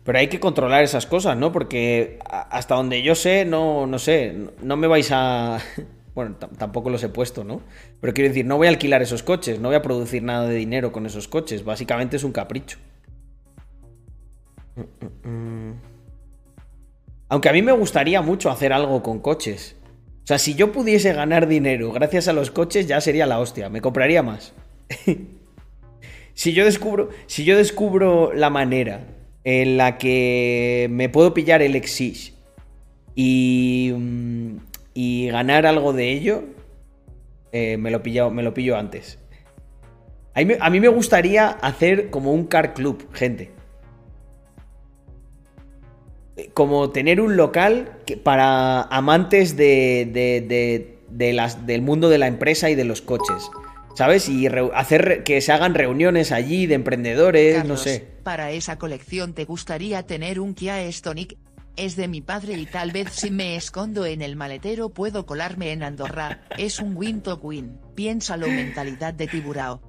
Pero hay que controlar esas cosas, ¿no? Porque hasta donde yo sé, no, no sé, no me vais a... Bueno, tampoco los he puesto, ¿no? Pero quiero decir, no voy a alquilar esos coches, no voy a producir nada de dinero con esos coches. Básicamente es un capricho. Aunque a mí me gustaría mucho hacer algo con coches. O sea, si yo pudiese ganar dinero gracias a los coches, ya sería la hostia. Me compraría más. si yo descubro. Si yo descubro la manera en la que me puedo pillar el Exige y. Mm, y ganar algo de ello. Eh, me, lo pillo, me lo pillo antes. a mí me gustaría hacer como un car club, gente. Como tener un local que- para amantes de, de- de- de las, del mundo de la empresa y de los coches. ¿Sabes? Y hacer que se hagan reuniones allí de emprendedores, no sé. Para esa colección te gustaría tener un Kia Stonic. Es de mi padre y tal vez si me escondo en el maletero puedo colarme en Andorra. Es un win to win. Piénsalo mentalidad de tiburao.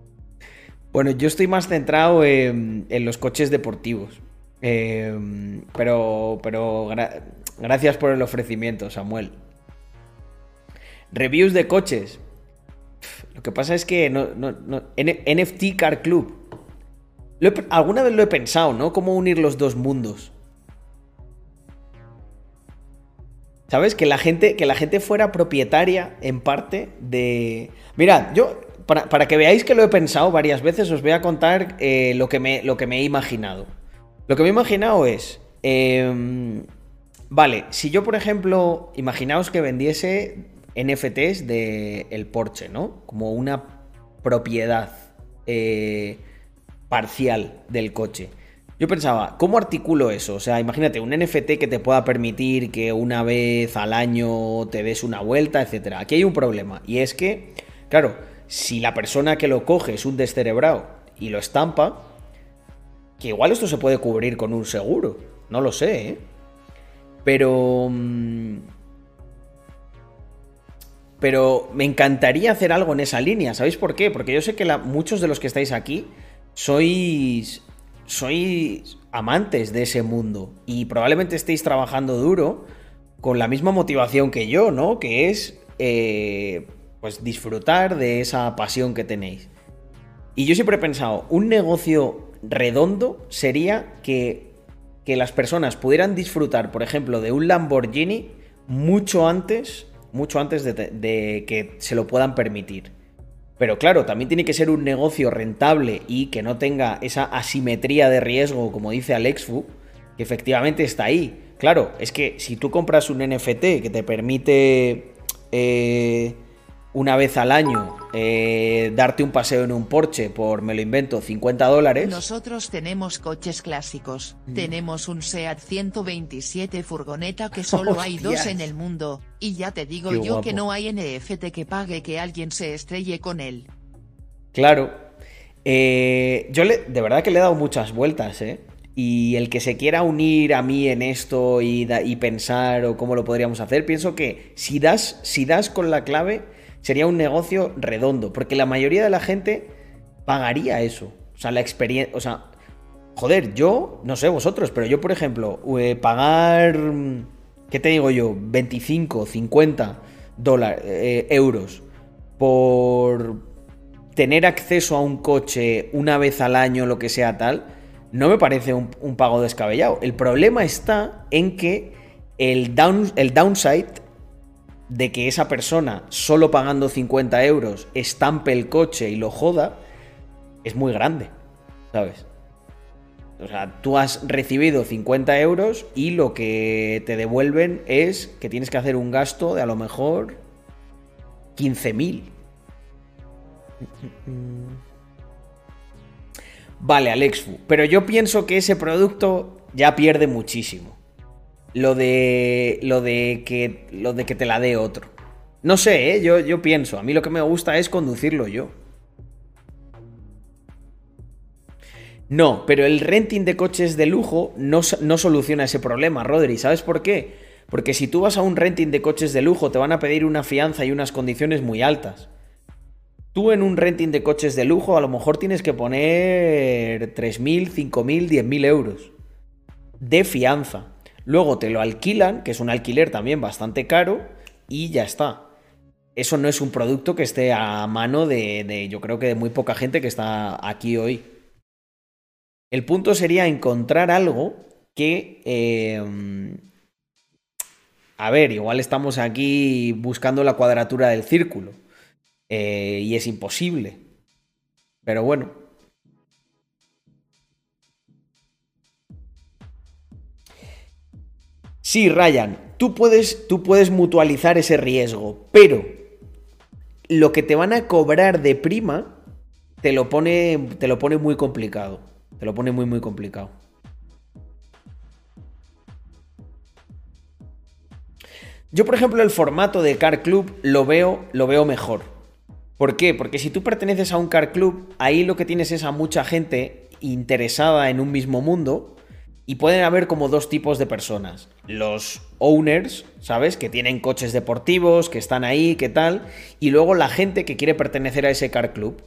Bueno, yo estoy más centrado en, en los coches deportivos. Eh, pero pero gra- gracias por el ofrecimiento, Samuel. Reviews de coches. Lo que pasa es que NFT Car Club. Alguna vez lo he pensado, ¿no? Cómo unir los dos mundos. ¿Sabes? Que la gente, que la gente fuera propietaria en parte de. Mirad, yo, para, para que veáis que lo he pensado varias veces, os voy a contar eh, lo, que me, lo que me he imaginado. Lo que me he imaginado es. em, vale, si yo, por ejemplo, imaginaos que vendiese NFTs de el Porsche, ¿no? Como una propiedad eh, parcial del coche. Yo pensaba, ¿cómo articulo eso? O sea, imagínate, un NFT que te pueda permitir que una vez al año te des una vuelta, etcétera. Aquí hay un problema, y es que, claro, si la persona que lo coge es un descerebrado y lo estampa, que igual esto se puede cubrir con un seguro, no lo sé, ¿eh? Pero... mm, Pero me encantaría hacer algo en esa línea, ¿sabéis por qué? Porque yo sé que muchos de los que estáis aquí sois sois amantes de ese mundo y probablemente estéis trabajando duro con la misma motivación que yo, ¿no? Que es eh, pues disfrutar de esa pasión que tenéis. Y yo siempre he pensado, un negocio redondo sería que, que las personas pudieran disfrutar, por ejemplo, de un Lamborghini mucho antes, mucho antes de, que se lo puedan permitir. Pero claro, también tiene que ser un negocio rentable y que no tenga esa asimetría de riesgo, como dice Alexfu, que efectivamente está ahí. Claro, es que si tú compras un NFT que te permite eh, una vez al año eh, darte un paseo en un Porsche por, me lo invento, 50 dólares. Nosotros tenemos coches clásicos. Tenemos un SEAT 127 furgoneta que solo hay dos en el mundo. Y ya te digo Qué yo que no hay NFT que pague que alguien se estrelle con él. Claro. Eh, yo le, de verdad que le he dado muchas vueltas, ¿eh? Y el que se quiera unir a mí en esto y, da- y pensar o cómo lo podríamos hacer, pienso que si das, si das con la clave, sería un negocio redondo, porque la mayoría de la gente pagaría eso. O sea, la experiencia, o sea, joder, yo, no sé vosotros, pero yo, por ejemplo, eh, pagar, mm, ¿qué te digo yo? 25, 50 dólares, euros por tener acceso a un coche una vez al año, lo que sea tal, no me parece un, un pago descabellado. El problema está en que el, down, el downside de que esa persona, solo pagando 50 euros, estampe el coche y lo joda, es muy grande, ¿sabes? O sea, tú has recibido 50 euros y lo que te devuelven es que tienes que hacer un gasto de a lo mejor 15.000. Vale, Alexfu, pero yo pienso que ese producto ya pierde muchísimo. Lo de. Lo de que. Lo de que te la dé otro. No sé, ¿eh? yo, yo pienso. A mí lo que me gusta es conducirlo yo. No, pero el renting de coches de lujo no, no soluciona ese problema, Rodri. ¿Sabes por qué? Porque si tú vas a un renting de coches de lujo, te van a pedir una fianza y unas condiciones muy altas. Tú en un renting de coches de lujo a lo mejor tienes que poner 3.000, 5.000, 10.000 euros de fianza. Luego te lo alquilan, que es un alquiler también bastante caro, y ya está. Eso no es un producto que esté a mano de, de yo creo que de muy poca gente que está aquí hoy. El punto sería encontrar algo que... eh, a ver, igual estamos aquí buscando la cuadratura del círculo. eh, y es imposible. Pero bueno. Sí, Ryan, tú puedes, tú puedes mutualizar ese riesgo, pero lo que te van a cobrar de prima te lo pone, te lo pone muy complicado. Te lo pone muy, muy complicado. Yo, por ejemplo, el formato de Car Club lo veo, lo veo mejor. ¿Por qué? Porque si tú perteneces a un Car Club, ahí lo que tienes es a mucha gente interesada en un mismo mundo y pueden haber como dos tipos de personas. Los owners, ¿sabes? Que tienen coches deportivos, que están ahí, qué tal. Y luego la gente que quiere pertenecer a ese car club.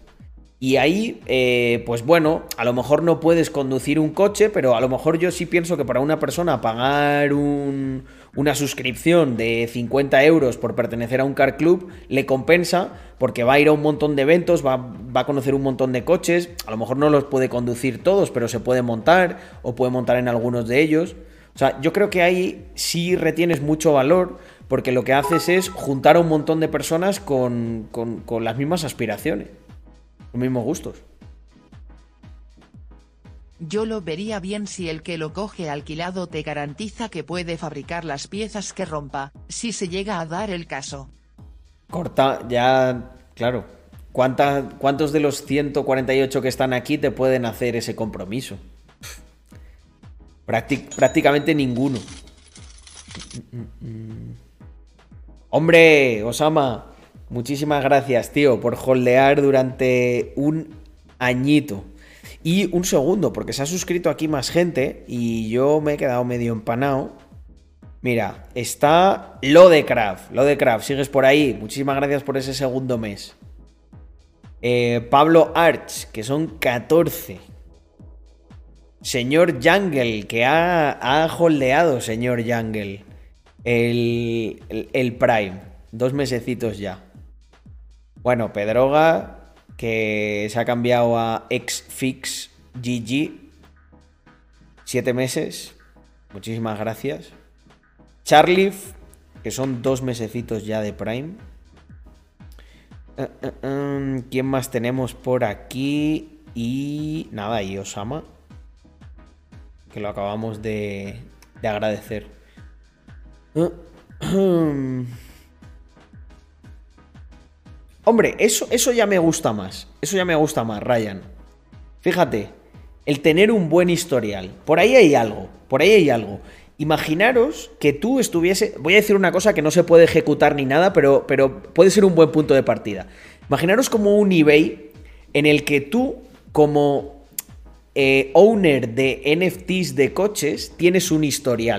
Y ahí, eh, pues bueno, a lo mejor no puedes conducir un coche, pero a lo mejor yo sí pienso que para una persona pagar un, una suscripción de 50 euros por pertenecer a un car club le compensa porque va a ir a un montón de eventos, va, va, a conocer un montón de coches, a lo mejor no los puede conducir todos, pero se puede montar o puede montar en algunos de ellos. O sea, yo creo que ahí sí retienes mucho valor porque lo que haces es juntar a un montón de personas con, con, con las mismas aspiraciones los mismos gustos. Yo lo vería bien si el que lo coge alquilado te garantiza que puede fabricar las piezas que rompa, si se llega a dar el caso. Corta, ya, claro. ¿Cuánta, ¿Cuántos de los 148 que están aquí te pueden hacer ese compromiso? Práctic, prácticamente ninguno. Hombre, Osama, Muchísimas gracias, tío, por holdear durante un añito. Y un segundo, porque se ha suscrito aquí más gente y yo me he quedado medio empanado. Mira, está lo de Craft. Lo de Craft, sigues por ahí. Muchísimas gracias por ese segundo mes. Eh, Pablo Arch, que son 14. Señor Jungle, que ha, ha holdeado, señor Jungle. El, el, el Prime. Dos mesecitos ya. Bueno, Pedroga, que se ha cambiado a Xfix GG. Siete meses. Muchísimas gracias. Charlie, que son dos mesecitos ya de Prime. Uh, uh, um, ¿Quién más tenemos por aquí? Y nada, y Osama. Que lo acabamos de, de agradecer. Hombre, eso, eso ya me gusta más. Eso ya me gusta más, Ryan. Fíjate, el tener un buen historial. Por ahí hay algo. Por ahí hay algo. Imaginaros que tú estuviese. Voy a decir una cosa que no se puede ejecutar ni nada, pero, pero puede ser un buen punto de partida. Imaginaros como un eBay en el que tú, como eh, owner de NFTs de coches, tienes un historial.